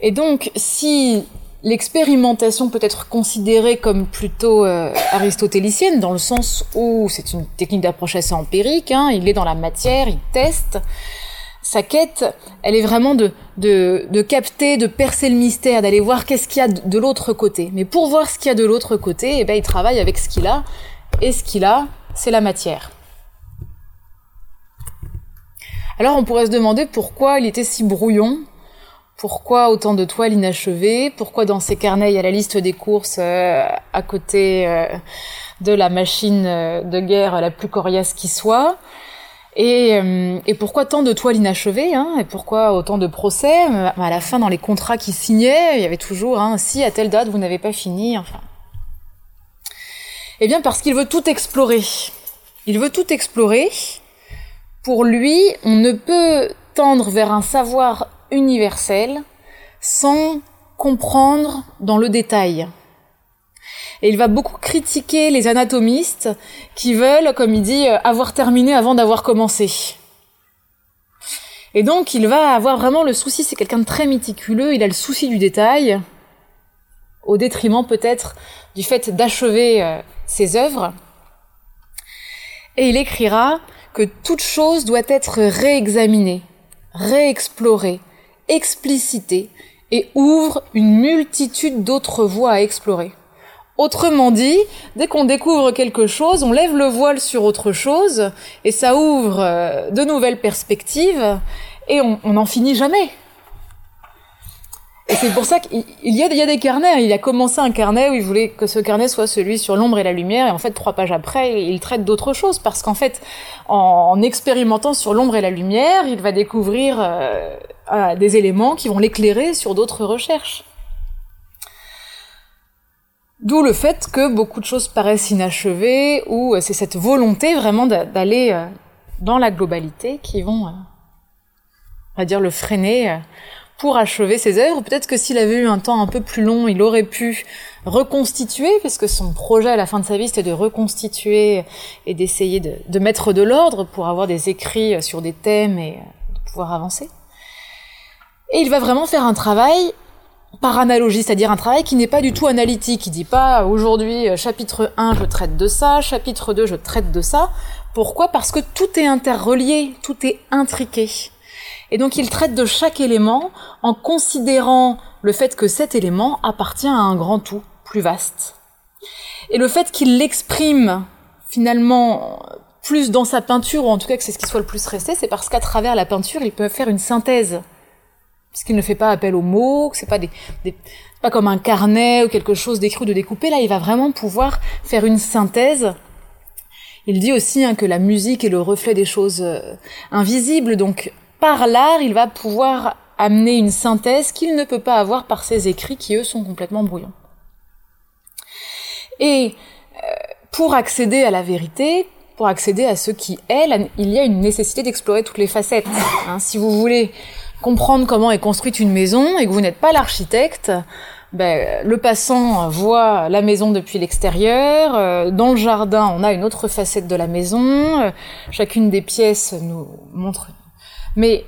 Et donc, si L'expérimentation peut être considérée comme plutôt euh, aristotélicienne dans le sens où c'est une technique d'approche assez empirique, hein, il est dans la matière, il teste. Sa quête, elle est vraiment de, de, capter, de percer le mystère, d'aller voir qu'est-ce qu'il y a de, l'autre côté. Mais pour voir ce qu'il y a de l'autre côté, eh ben, il travaille avec ce qu'il a, et ce qu'il a, c'est la matière. Alors on pourrait se demander pourquoi il était si brouillon, pourquoi autant de toiles inachevées? Pourquoi dans ces carnets il y a la liste des courses euh, à côté euh, de la machine euh, de guerre la plus coriace qui soit? Et, pourquoi tant de toiles inachevées hein, Et pourquoi autant de procès? À la fin, dans les contrats qu'il signait, il y avait toujours hein, si à telle date vous n'avez pas fini. Enfin, eh bien parce qu'il veut tout explorer. Il veut tout explorer. Pour lui, on ne peut tendre vers un savoir universel sans comprendre dans le détail. Et il va beaucoup critiquer les anatomistes qui veulent, comme il dit, avoir terminé avant d'avoir commencé. Et donc il va avoir vraiment le souci, c'est quelqu'un de très méticuleux, il a le souci du détail, au détriment peut-être du fait d'achever euh, ses œuvres. Et il écrira que toute chose doit être réexaminée, réexplorée, explicitée, et ouvre une multitude d'autres voies à explorer. Autrement dit, dès qu'on découvre quelque chose, on lève le voile sur autre chose, et ça ouvre euh, de nouvelles perspectives, et on n'en finit jamais. Et c'est pour ça qu'il y a, a des carnets. Il a commencé un carnet où il voulait que ce carnet soit celui sur l'ombre et la lumière. Et en fait, trois pages après, il traite d'autres choses. Parce qu'en fait, en, expérimentant sur l'ombre et la lumière, il va découvrir euh, des éléments qui vont l'éclairer sur d'autres recherches. D'où le fait que beaucoup de choses paraissent inachevées, ou euh, c'est cette volonté vraiment d'aller euh, dans la globalité qui vont, on va dire, le freiner pour achever ses œuvres. Peut-être que s'il avait eu un temps un peu plus long, il aurait pu reconstituer, puisque son projet à la fin de sa vie, c'était de reconstituer et d'essayer de, mettre de l'ordre pour avoir des écrits sur des thèmes et de pouvoir avancer. Et il va vraiment faire un travail par analogie, c'est-à-dire un travail qui n'est pas du tout analytique. Il dit pas aujourd'hui chapitre 1 je traite de ça, chapitre 2 je traite de ça. Pourquoi? Parce que tout est interrelié, tout est intriqué. Et donc il traite de chaque élément en considérant le fait que cet élément appartient à un grand tout plus vaste. Et le fait qu'il l'exprime finalement plus dans sa peinture, ou en tout cas que c'est ce qui soit le plus resté, c'est parce qu'à travers la peinture, il peut faire une synthèse. Puisqu'il ne fait pas appel aux mots, que c'est pas des, pas comme un carnet ou quelque chose d'écrit ou de découpé, là il va vraiment pouvoir faire une synthèse il dit aussi hein, que la musique est le reflet des choses euh, invisibles, donc par l'art, il va pouvoir amener une synthèse qu'il ne peut pas avoir par ses écrits qui, eux, sont complètement brouillons. Et euh, pour accéder à la vérité, pour accéder à ce qui est, il y a une nécessité d'explorer toutes les facettes. Hein. si vous voulez comprendre comment est construite une maison et que vous n'êtes pas l'architecte, ben, le passant voit la maison depuis l'extérieur. Euh, dans le jardin, on a une autre facette de la maison. Euh, chacune des pièces nous montre mais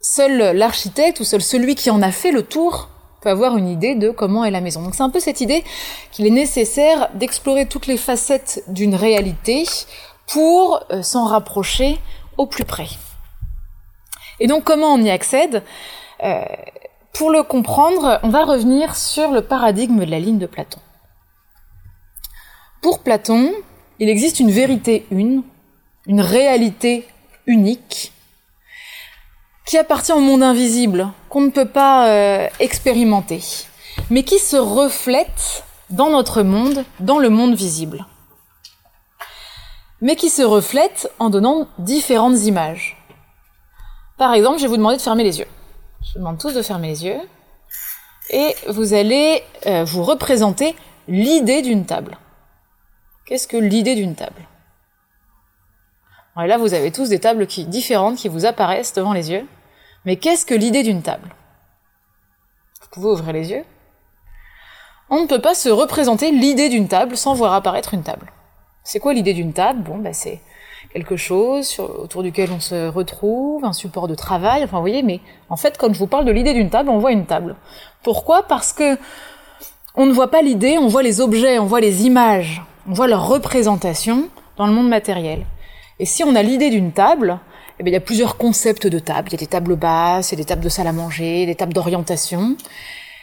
seul l'architecte ou seul celui qui en a fait le tour peut avoir une idée de comment est la maison. Donc c'est un peu cette idée qu'il est nécessaire d'explorer toutes les facettes d'une réalité pour euh, s'en rapprocher au plus près. Et donc comment on y accède? Euh, Pour le comprendre, on va revenir sur le paradigme de la ligne de Platon. Pour Platon, il existe une vérité une, une réalité unique, qui appartient au monde invisible, qu'on ne peut pas euh, expérimenter, mais qui se reflète dans notre monde, dans le monde visible. Mais qui se reflète en donnant différentes images. Par exemple, je vais vous demander de fermer les yeux. Je vous demande tous de fermer les yeux. Et vous allez euh, vous représenter l'idée d'une table. Qu'est-ce que l'idée d'une table? Et là, vous avez tous des tables qui, différentes qui vous apparaissent devant les yeux. Mais qu'est-ce que l'idée d'une table? Vous pouvez ouvrir les yeux. On ne peut pas se représenter l'idée d'une table sans voir apparaître une table. C'est quoi l'idée d'une table? Bon, bah, c'est quelque chose autour duquel on se retrouve, un support de travail, enfin vous voyez, mais en fait quand je vous parle de l'idée d'une table, on voit une table. Pourquoi? Parce que on ne voit pas l'idée, on voit les objets, on voit les images, on voit leur représentation dans le monde matériel. Et si on a l'idée d'une table, eh bien, il y a plusieurs concepts de table. Il y a des tables basses, il y a des tables de salle à manger, des tables d'orientation.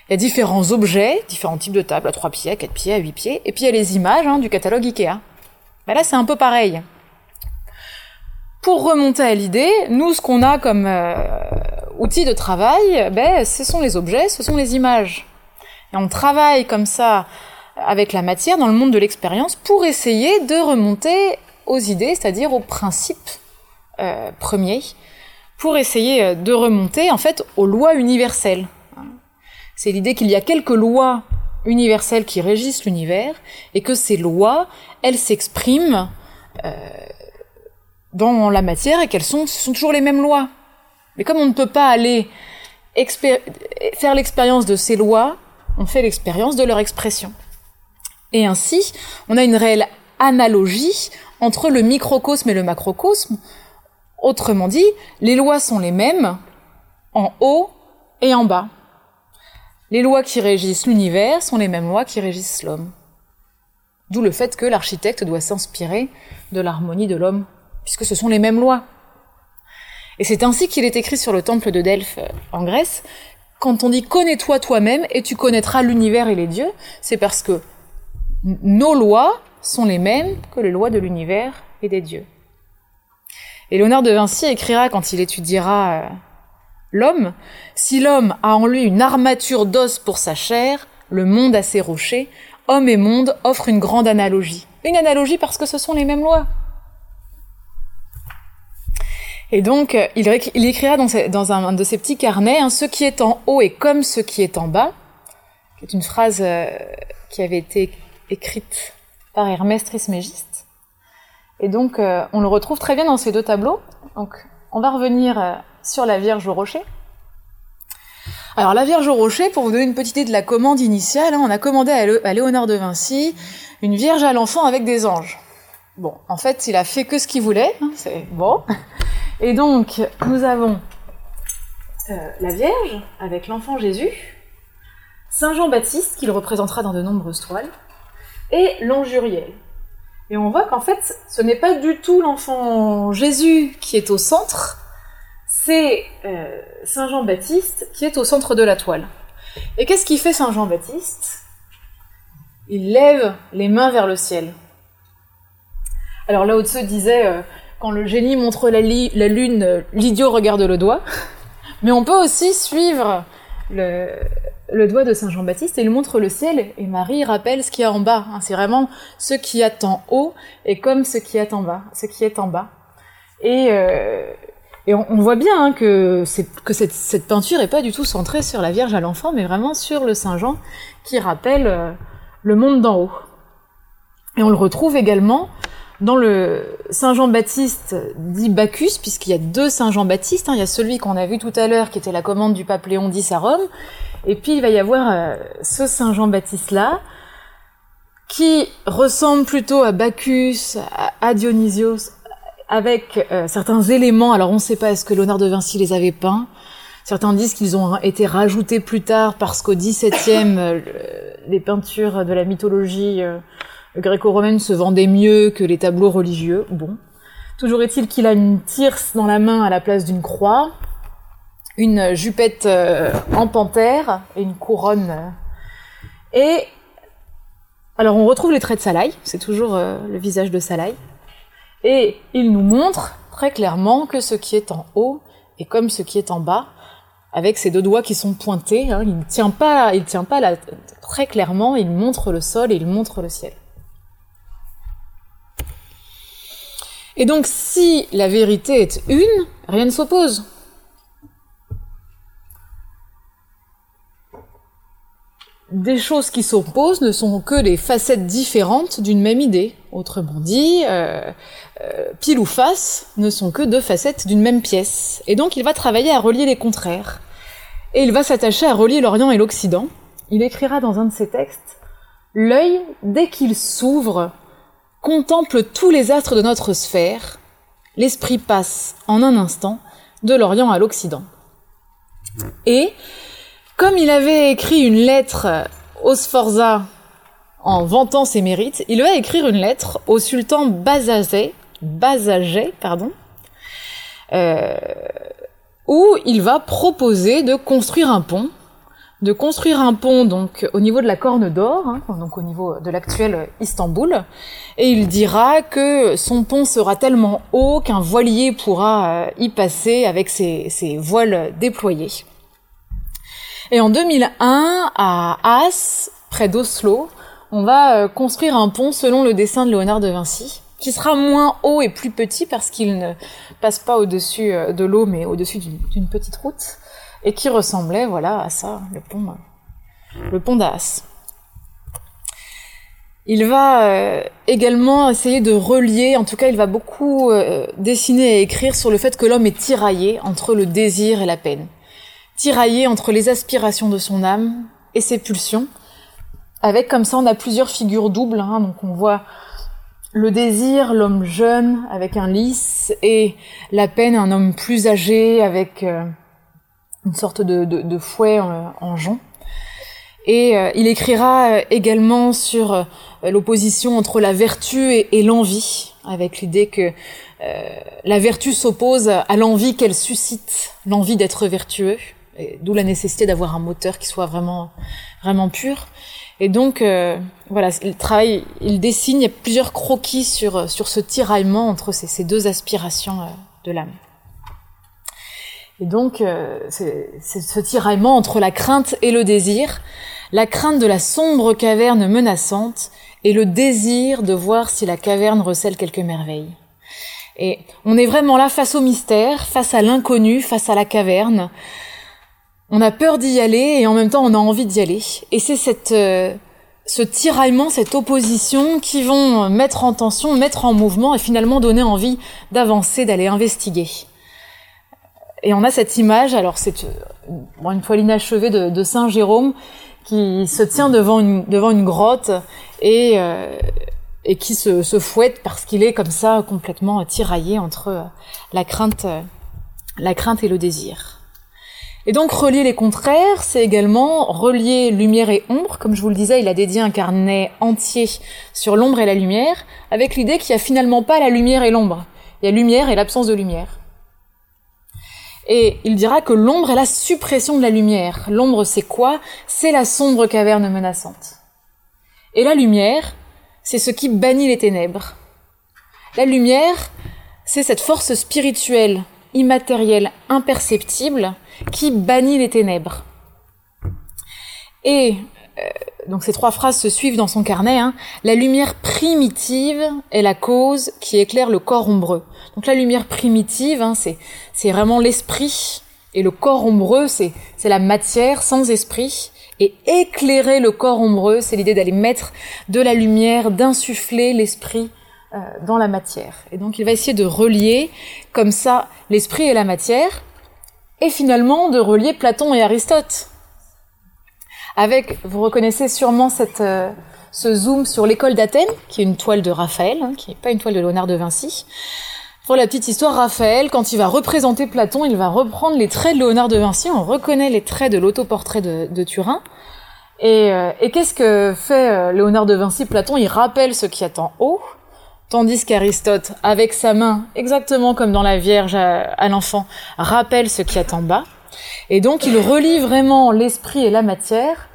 Il y a différents objets, différents types de tables, à trois pieds, à quatre pieds, à huit pieds. Et puis il y a les images hein, du catalogue Ikea. Ben là, c'est un peu pareil. Pour remonter à l'idée, nous, ce qu'on a comme euh, outil de travail, ben, ce sont les objets, ce sont les images. Et on travaille comme ça avec la matière dans le monde de l'expérience pour essayer de remonter aux idées, c'est-à-dire aux principes euh, premier pour essayer euh, de remonter en fait aux lois universelles. C'est l'idée qu'il y a quelques lois universelles qui régissent l'univers et que ces lois, elles s'expriment euh, dans la matière et qu'elles sont, sont toujours les mêmes lois. Mais comme on ne peut pas aller faire l'expérience de ces lois, on fait l'expérience de leur expression. Et ainsi, on a une réelle analogie entre le microcosme et le macrocosme. Autrement dit, les lois sont les mêmes en haut et en bas. Les lois qui régissent l'univers sont les mêmes lois qui régissent l'homme. D'où le fait que l'architecte doit s'inspirer de l'harmonie de l'homme, puisque ce sont les mêmes lois. Et c'est ainsi qu'il est écrit sur le temple de Delphes euh, en Grèce, quand on dit connais-toi toi-même et tu connaîtras l'univers et les dieux, c'est parce que nos lois sont les mêmes que les lois de l'univers et des dieux. Et Léonard de Vinci écrira quand il étudiera euh, l'homme, si l'homme a en lui une armature d'os pour sa chair, le monde a ses rochers, homme et monde offrent une grande analogie. Une analogie parce que ce sont les mêmes lois. Et donc, euh, il, écrira dans, un, de ses petits carnets, hein, ce qui est en haut est comme ce qui est en bas, qui est une phrase euh, qui avait été écrite par Hermès Trismégiste. Et donc, euh, on le retrouve très bien dans ces deux tableaux. Donc, on va revenir sur la Vierge au rocher. Alors, la Vierge au rocher, pour vous donner une petite idée de la commande initiale, hein, on a commandé à, Léonard de Vinci une Vierge à l'enfant avec des anges. Bon, en fait, il a fait que ce qu'il voulait, hein, c'est bon. Et donc, nous avons euh, la Vierge avec l'enfant Jésus, Saint Jean-Baptiste, qu'il représentera dans de nombreuses toiles, et l'ange Et on voit qu'en fait, ce n'est pas du tout l'enfant Jésus qui est au centre, c'est euh, Saint Jean-Baptiste qui est au centre de la toile. Et qu'est-ce qui fait Saint Jean-Baptiste Il lève les mains vers le ciel. Alors là, Haut-Tseu disait euh, quand le génie montre la, lune, l'idiot regarde le doigt. Mais on peut aussi suivre le, doigt de Saint Jean-Baptiste et il montre le ciel et Marie rappelle ce qu'il y a en bas. Hein. C'est vraiment ce qui est en haut et comme ce qui est en bas, ce qui est en bas. Et, euh, on, voit bien hein, que, cette, peinture n'est pas du tout centrée sur la Vierge à l'enfant, mais vraiment sur le Saint Jean qui rappelle euh, le monde d'en haut. Et on le retrouve également dans le Saint Jean-Baptiste dit Bacchus, puisqu'il y a deux Saint Jean-Baptiste, hein. il y a celui qu'on a vu tout à l'heure qui était la commande du pape Léon X à Rome, et puis il va y avoir euh, ce Saint Jean-Baptiste-là, qui ressemble plutôt à Bacchus, à Dionysios, avec euh, certains éléments, alors on ne sait pas est-ce que Léonard de Vinci les avait peints, Certains disent qu'ils ont été rajoutés plus tard parce qu'au XVIIe, euh, les peintures de la mythologie gréco-romaine se vendait mieux que les tableaux religieux. Bon. Toujours est-il qu'il a une tierce dans la main à la place d'une croix, une jupette euh, en panthère et une couronne. Euh. Et alors on retrouve les traits de Salaï, c'est toujours euh, le visage de Salaï. Et il nous montre très clairement que ce qui est en haut est comme ce qui est en bas, avec ses deux doigts qui sont pointés. Hein. il ne tient pas, il tient très clairement. Il montre le sol et il montre le ciel. Et donc si la vérité est une, rien ne s'oppose. Des choses qui s'opposent ne sont que des facettes différentes d'une même idée. Autrement dit, euh, euh, pile ou face ne sont que deux facettes d'une même pièce. Et donc il va travailler à relier les contraires. Et il va s'attacher à relier l'Orient et l'Occident. Il écrira dans un de ses textes L'œil, dès qu'il s'ouvre, contemple tous les astres de notre sphère, l'esprit passe en un instant de l'Orient à l'Occident. Et, comme il avait écrit une lettre au Sforza en vantant ses mérites, il va écrire une lettre au sultan Bazazet, Bazagé, pardon, euh, où il va proposer de construire un pont de construire un pont donc au niveau de la Corne d'Or, hein, donc au niveau de l'actuel Istanbul, et il dira que son pont sera tellement haut qu'un voilier pourra euh, y passer avec ses, voiles déployés. Et en 2001, à As, près d'Oslo, on va euh, construire un pont selon le dessin de Léonard de Vinci, qui sera moins haut et plus petit parce qu'il ne passe pas au-dessus euh, de l'eau, mais au-dessus d'une petite route, et qui ressemblait, voilà, à ça, le pont, le pont. Il va euh, également essayer de relier, en tout cas il va beaucoup euh, dessiner et écrire sur le fait que l'homme est tiraillé entre le désir et la peine. Tiraillé entre les aspirations de son âme et ses pulsions. Avec comme ça on a plusieurs figures doubles, hein, donc on voit le désir, l'homme jeune avec un lys, et la peine, un homme plus âgé avec euh, une sorte de, fouet en, jonc. Et il écrira également sur euh, l'opposition entre la vertu et, l'envie, avec l'idée que euh, la vertu s'oppose à l'envie qu'elle suscite, l'envie d'être vertueux, d'où la nécessité d'avoir un moteur qui soit vraiment vraiment pur. Et donc euh, voilà, il travaille, il dessine, il y a plusieurs croquis sur sur ce tiraillement entre ces, ces deux aspirations de l'âme. Et donc, c'est ce tiraillement entre la crainte et le désir, la crainte de la sombre caverne menaçante et le désir de voir si la caverne recèle quelques merveilles. Et on est vraiment là face au mystère, face à l'inconnu, face à la caverne. On a peur d'y aller et en même temps on a envie d'y aller. Et c'est cette, euh, ce tiraillement, cette opposition qui vont mettre en tension, mettre en mouvement et finalement donner envie d'avancer, d'aller investiguer. Et on a cette image, alors c'est euh, une toile inachevée de, Saint Jérôme qui se tient devant une, grotte et, euh, qui se, fouette parce qu'il est comme ça complètement tiraillé entre la crainte et le désir. Et donc relier les contraires, c'est également relier lumière et ombre. Comme je vous le disais, il a dédié un carnet entier sur l'ombre et la lumière, avec l'idée qu'il n'y a finalement pas la lumière et l'ombre. Il y a lumière et l'absence de lumière. Et il dira que l'ombre est la suppression de la lumière. L'ombre, c'est quoi? C'est la sombre caverne menaçante. Et la lumière, c'est ce qui bannit les ténèbres. La lumière, c'est cette force spirituelle, immatérielle, imperceptible, qui bannit les ténèbres. Et euh, donc ces trois phrases se suivent dans son carnet. Hein. La lumière primitive est la cause qui éclaire le corps ombreux. Donc la lumière primitive, hein, c'est c'est vraiment l'esprit, et le corps ombreux, c'est c'est la matière sans esprit. Et éclairer le corps ombreux, c'est l'idée d'aller mettre de la lumière, d'insuffler l'esprit dans la matière. Et donc il va essayer de relier comme ça l'esprit et la matière, et finalement de relier Platon et Aristote avec, vous reconnaissez sûrement cette, euh, ce zoom sur l'école d'Athènes, qui est une toile de Raphaël, hein, qui n'est pas une toile de Léonard de Vinci. Pour la petite histoire, Raphaël, quand il va représenter Platon, il va reprendre les traits de Léonard de Vinci. On reconnaît les traits de l'autoportrait de, Turin. Et, euh, et qu'est-ce que fait euh, Léonard de Vinci? Platon, il rappelle ce qui est en haut, tandis qu'Aristote, avec sa main, exactement comme dans la Vierge à l'enfant, rappelle ce qui est en bas. Et donc il relie vraiment l'esprit et la matière.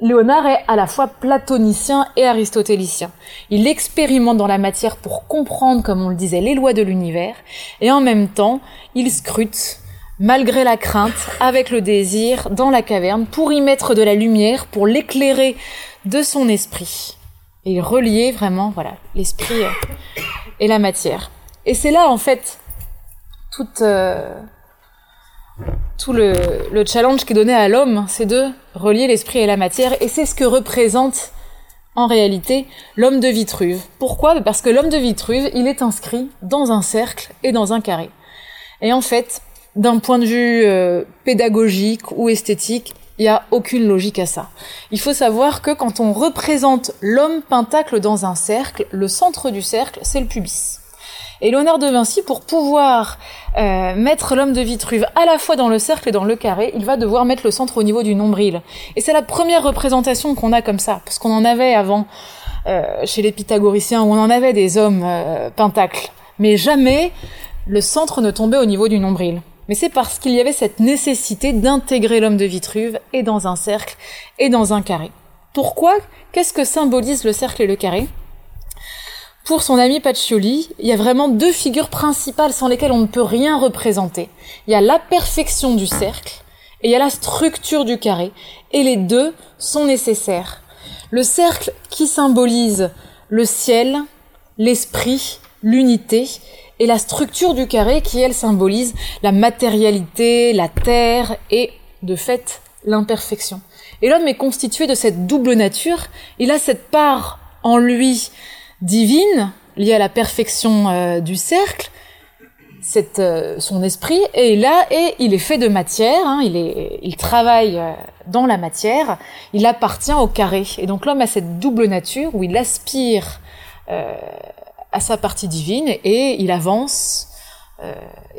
Léonard est à la fois platonicien et aristotélicien. Il expérimente dans la matière pour comprendre, comme on le disait, les lois de l'univers, et en même temps, il scrute, malgré la crainte, avec le désir, dans la caverne, pour y mettre de la lumière, pour l'éclairer de son esprit. Et reliait vraiment, voilà, l'esprit et la matière. Et c'est là, en fait, toute... Euh, tout le, challenge qui est donné à l'homme, c'est de relier l'esprit et la matière, et c'est ce que représente en réalité l'homme de Vitruve. Pourquoi? Parce que l'homme de Vitruve, il est inscrit dans un cercle et dans un carré. Et en fait, d'un point de vue euh, pédagogique ou esthétique, il n'y a aucune logique à ça. Il faut savoir que quand on représente l'homme pentacle dans un cercle, le centre du cercle, c'est le pubis. Et Léonard de Vinci, pour pouvoir euh, mettre l'homme de Vitruve à la fois dans le cercle et dans le carré, il va devoir mettre le centre au niveau du nombril. Et c'est la première représentation qu'on a comme ça, parce qu'on en avait avant euh, chez les pythagoriciens, où on en avait des hommes euh, pentacles. Mais jamais le centre ne tombait au niveau du nombril. Mais c'est parce qu'il y avait cette nécessité d'intégrer l'homme de Vitruve et dans un cercle et dans un carré. Pourquoi? Qu'est-ce que symbolise le cercle et le carré? Pour son ami Pacioli, il y a vraiment deux figures principales sans lesquelles on ne peut rien représenter. Il y a la perfection du cercle et il y a la structure du carré. Et les deux sont nécessaires. Le cercle qui symbolise le ciel, l'esprit, l'unité et la structure du carré qui, elle, symbolise la matérialité, la terre et, de fait, l'imperfection. Et l'homme est constitué de cette double nature. Il a cette part en lui divine, liée à la perfection euh, du cercle, euh, son esprit, et là, et il est fait de matière, hein, il, est, il travaille euh, dans la matière, il appartient au carré. Et donc l'homme a cette double nature où il aspire sa partie divine et il avance,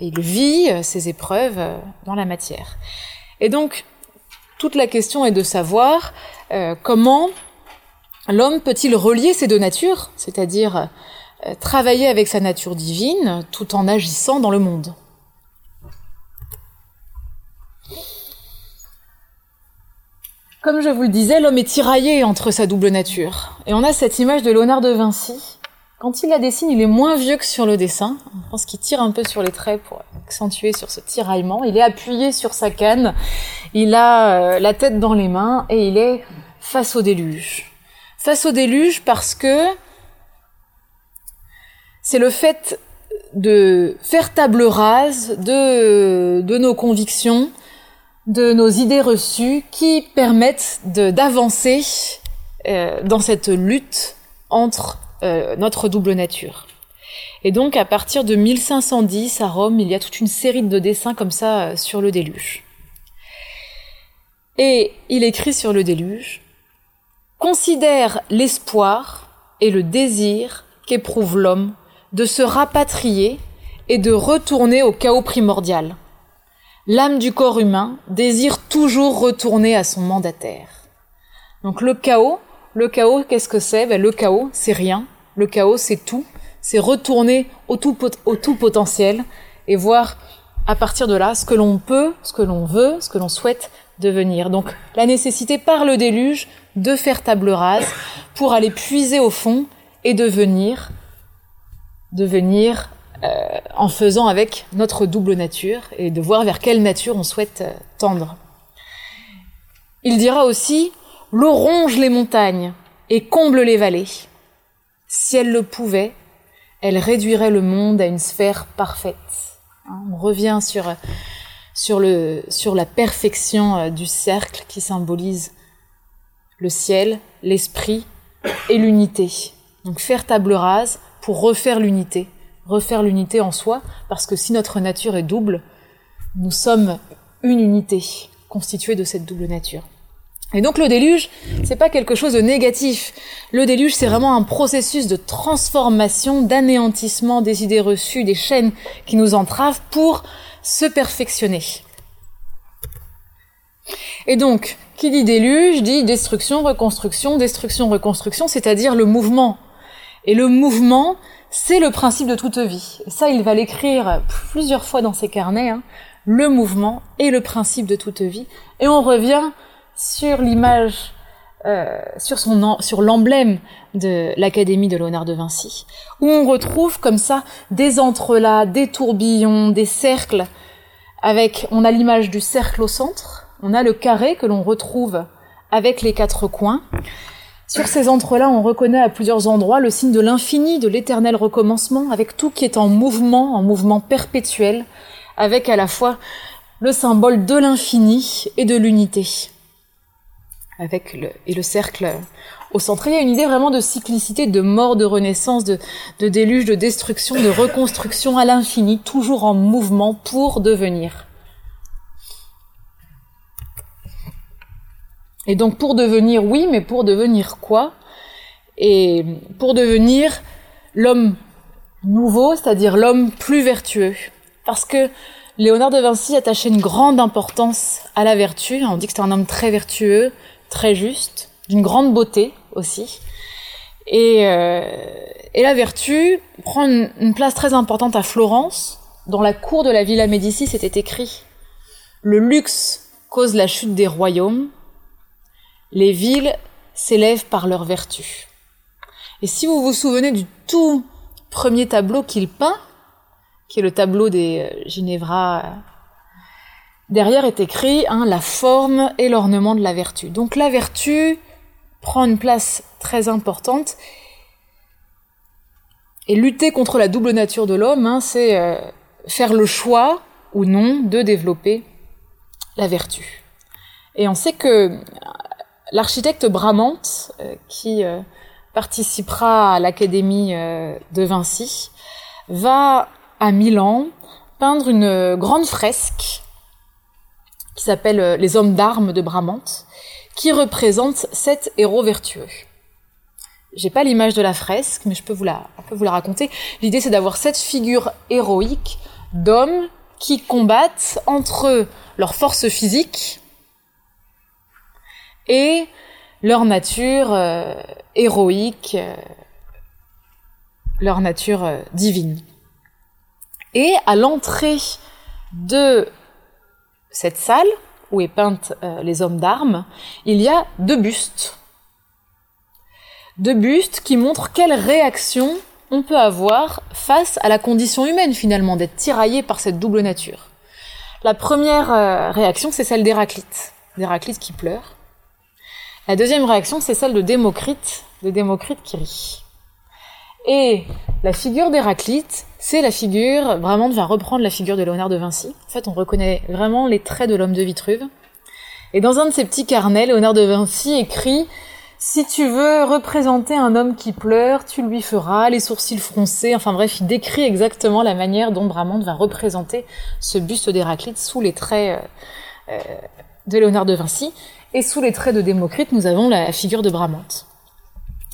il vit ses épreuves dans la matière. Et donc, toute la question est de savoir euh, comment l'homme peut-il relier ces deux natures, c'est-à-dire euh, travailler avec sa nature divine tout en agissant dans le monde. Comme je vous le disais, l'homme est tiraillé entre sa double nature. Et on a cette image de Léonard de Vinci quand il la dessine, il est moins vieux que sur le dessin. Je pense qu'il tire un peu sur les traits pour accentuer sur ce tiraillement. Il est appuyé sur sa canne, il a euh, la tête dans les mains et il est face au déluge. Face au déluge parce que c'est le fait de faire table rase de, nos convictions, de nos idées reçues qui permettent d'avancer euh, dans cette lutte entre euh, notre double nature. Et donc à partir de 1510 à Rome, il y a toute une série de dessins comme ça euh, sur le déluge. Et il écrit sur le déluge Considère l'espoir et le désir qu'éprouve l'homme de se rapatrier et de retourner au chaos primordial. L'âme du corps humain désire toujours retourner à son mandataire. Donc le chaos, le chaos, qu'est-ce que c'est? Ben, Le chaos, c'est rien. Le chaos, c'est tout. C'est retourner au tout, potentiel et voir à partir de là ce que l'on peut, ce que l'on veut, ce que l'on souhaite devenir. Donc la nécessité par le déluge de faire table rase pour aller puiser au fond et devenir, devenir euh, en faisant avec notre double nature et de voir vers quelle nature on souhaite euh, tendre. Il dira aussi L'eau ronge les montagnes et comble les vallées. Si elle le pouvait, elle réduirait le monde à une sphère parfaite. Hein, on revient sur, sur, le, sur la perfection euh, du cercle qui symbolise le ciel, l'esprit et l'unité. Donc faire table rase pour refaire l'unité, refaire l'unité en soi, parce que si notre nature est double, nous sommes une unité constituée de cette double nature. Et donc le déluge, c'est pas quelque chose de négatif. Le déluge, c'est vraiment un processus de transformation, d'anéantissement des idées reçues, des chaînes qui nous entravent pour se perfectionner. Et donc, qui dit déluge dit destruction, reconstruction, destruction, reconstruction, c'est-à-dire le mouvement. Et le mouvement, c'est le principe de toute vie. Et ça, il va l'écrire plusieurs fois dans ses carnets. Hein. Le mouvement est le principe de toute vie. Et on revient sur l'image, euh, sur son, sur l'emblème de l'Académie de Léonard de Vinci, où on retrouve comme ça des entrelacs, des tourbillons, des cercles, avec, on a l'image du cercle au centre, on a le carré que l'on retrouve avec les quatre coins. Sur ces entrelacs, on reconnaît à plusieurs endroits le signe de l'infini, de l'éternel recommencement, avec tout qui est en mouvement, en mouvement perpétuel, avec à la fois le symbole de l'infini et de l'unité avec et le cercle au centre. Il y a une idée vraiment de cyclicité, de mort, de renaissance, de, de déluge, de destruction, de reconstruction à l'infini, toujours en mouvement pour devenir. Et donc pour devenir, oui, mais pour devenir quoi? Et pour devenir l'homme nouveau, c'est-à-dire l'homme plus vertueux. Parce que Léonard de Vinci attachait une grande importance à la vertu. On dit que c'est un homme très vertueux, très juste, d'une grande beauté aussi. Et, euh, et la vertu prend une, place très importante à Florence. Dans la cour de la Villa Médicis c'était écrit Le luxe cause la chute des royaumes, les villes s'élèvent par leur vertu. Et si vous vous souvenez du tout premier tableau qu'il peint, qui est le tableau des euh, Ginevra Derrière est écrit hein, la forme et l'ornement de la vertu. Donc la vertu prend une place très importante Et lutter contre la double nature de l'homme, hein, c'est euh, faire le choix ou non de développer la vertu. Et on sait que l'architecte Bramante, euh, qui euh, participera à l'Académie de Vinci, va à Milan peindre une grande fresque qui s'appelle Les hommes d'armes de Bramante, qui représente sept héros vertueux. J'ai pas l'image de la fresque, mais je peux vous la, vous la raconter. L'idée, c'est d'avoir cette figure héroïque d'hommes qui combattent entre leur force physique et leur nature euh, héroïque, euh, leur nature euh, divine. Et à l'entrée de cette salle où est peinte les hommes d'armes, il y a deux bustes de bustes qui montrent quelle réaction on peut avoir face à la condition humaine finalement, d'être tiraillé par cette double nature. La première euh, réaction, c'est celle d'Héraclite, d'Héraclite qui pleure. La deuxième réaction, c'est celle de Démocrite, de Démocrite qui rit. Et la figure d'Héraclite, c'est la figure, vraiment, de reprendre la figure de Léonard de Vinci. En fait, on reconnaît vraiment les traits de l'homme de Vitruve. Et dans un de ses petits carnets, Léonard de Vinci écrit si tu veux représenter un homme qui pleure, tu lui feras les sourcils froncés. Enfin bref, il décrit exactement la manière dont Bramante va représenter ce buste d'Héraclite sous les traits euh, euh, de Léonard de Vinci. Et sous les traits de Démocrite, nous avons la figure de Bramante.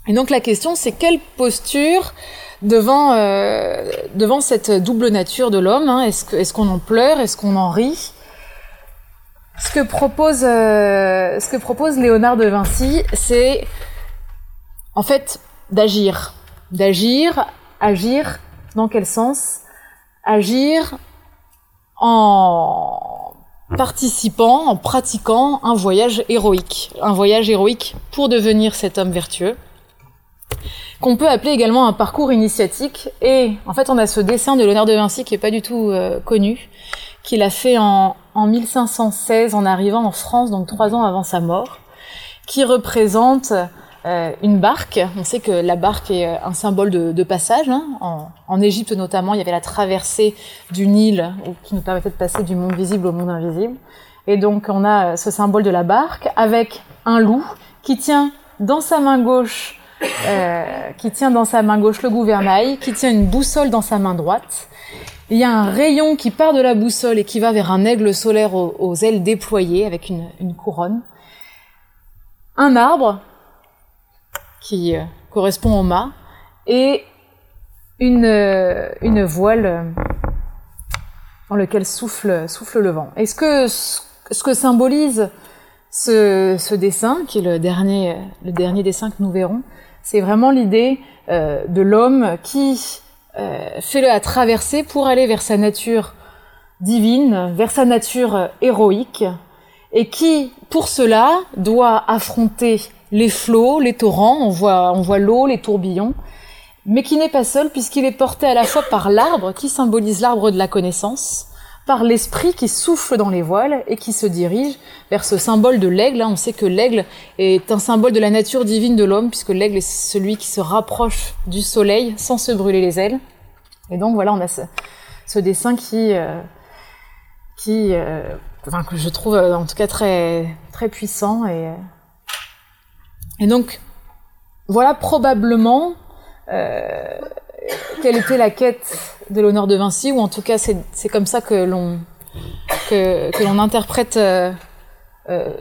Et donc la question, c'est quelle posture devant euh, devant cette double nature de l'homme hein, Est-ce qu'on en pleure? Est-ce qu'on en rit? Ce que propose, euh, ce que propose Léonard de Vinci, c'est en fait d'agir, d'agir, agir. Dans quel sens? Agir en participant, en pratiquant un voyage héroïque, un voyage héroïque pour devenir cet homme vertueux, qu'on peut appeler également un parcours initiatique. Et en fait, on a ce dessin de Léonard de Vinci qui est pas du tout euh, connu, qu'il a fait en, en 1516 en arrivant en France, donc trois ans avant sa mort, qui représente euh, une barque. On sait que la barque est euh, un symbole de, passage. Hein. En, Égypte notamment, il y avait la traversée du Nil qui nous permettait de passer du monde visible au monde invisible. Et donc on a ce symbole de la barque avec un loup qui tient dans sa main gauche, qui tient dans sa main gauche le gouvernail, qui tient une boussole dans sa main droite il y a un rayon qui part de la boussole et qui va vers un aigle solaire aux, ailes déployées avec une, couronne. Un arbre qui euh, correspond au mât et une, euh, une voile euh, dans lequel souffle, souffle le vent. Et ce que, ce que symbolise ce, ce dessin, qui est le dernier, le dernier dessin que nous verrons, c'est vraiment l'idée de l'homme qui euh, fais-le à traverser pour aller vers sa nature divine, vers sa nature héroïque, et qui, pour cela, doit affronter les flots, les torrents, on voit, on voit l'eau, les tourbillons, mais qui n'est pas seul puisqu'il est porté à la fois par l'arbre, qui symbolise l'arbre de la connaissance, par l'esprit qui souffle dans les voiles et qui se dirige vers ce symbole de l'aigle. On sait que l'aigle est un symbole de la nature divine de l'homme, puisque l'aigle est celui qui se rapproche du soleil sans se brûler les ailes. Et donc voilà, on a ce, dessin qui, euh, qui euh, enfin, que je trouve euh, en tout cas très, très puissant. Et, et donc voilà probablement quelle était la quête de l'honneur de Vinci, ou en tout cas c'est comme ça que l'on que, interprète euh,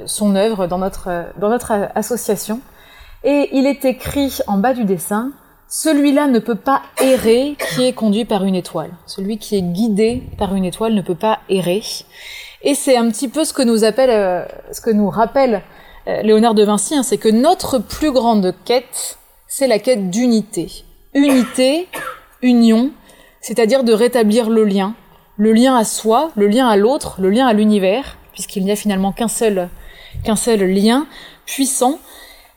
son œuvre dans notre, dans notre association. Et il est écrit en bas du dessin, celui-là ne peut pas errer qui est conduit par une étoile. Celui qui est guidé par une étoile ne peut pas errer. Et c'est un petit peu ce que nous appelle, euh, ce que nous rappelle euh, Léonard de Vinci, hein, c'est que notre plus grande quête, c'est la quête d'unité. Unité, union, c'est-à-dire de rétablir le lien, le lien à soi, le lien à l'autre, le lien à l'univers, puisqu'il n'y a finalement qu'un seul, qu'un seul lien puissant.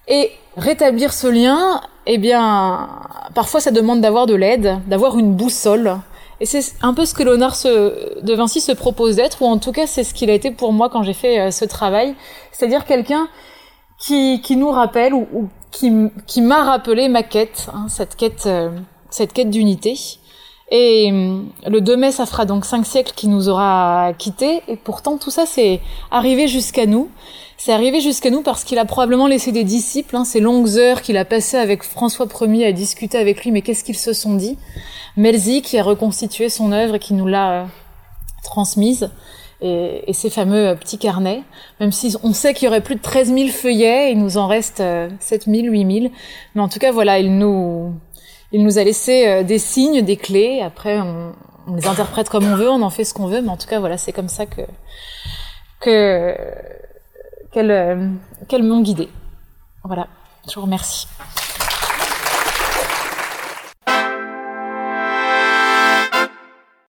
Et rétablir ce lien, eh bien, parfois ça demande d'avoir de l'aide, d'avoir une boussole. Et c'est un peu ce que Léonard de Vinci se propose d'être, ou en tout cas c'est ce qu'il a été pour moi quand j'ai fait euh, ce travail, c'est-à-dire quelqu'un qui, qui nous rappelle ou, qui, qui m'a rappelé ma quête, hein, cette quête euh, cette quête d'unité. Et hum, le 2 mai, ça fera donc cinq siècles qui nous aura quittés. Et pourtant, tout ça, c'est arrivé jusqu'à nous. C'est arrivé jusqu'à nous parce qu'il a probablement laissé des disciples, hein, ces longues heures qu'il a passées avec François Ier à discuter avec lui, mais qu'est-ce qu'ils se sont dit? Melzi qui a reconstitué son œuvre et qui nous l'a euh, transmise, et, et, ces fameux euh, petits carnets, même si on sait qu'il y aurait plus de 13 000 feuillets, il nous en reste 7 000, 8 000, mais en tout cas voilà, il nous, il nous a laissé euh, des signes, des clés, après on, les interprète comme on veut, on en fait ce qu'on veut, mais en tout cas voilà, c'est comme ça que que qu'elles, qu'elles m'ont guidée. Voilà, je vous remercie.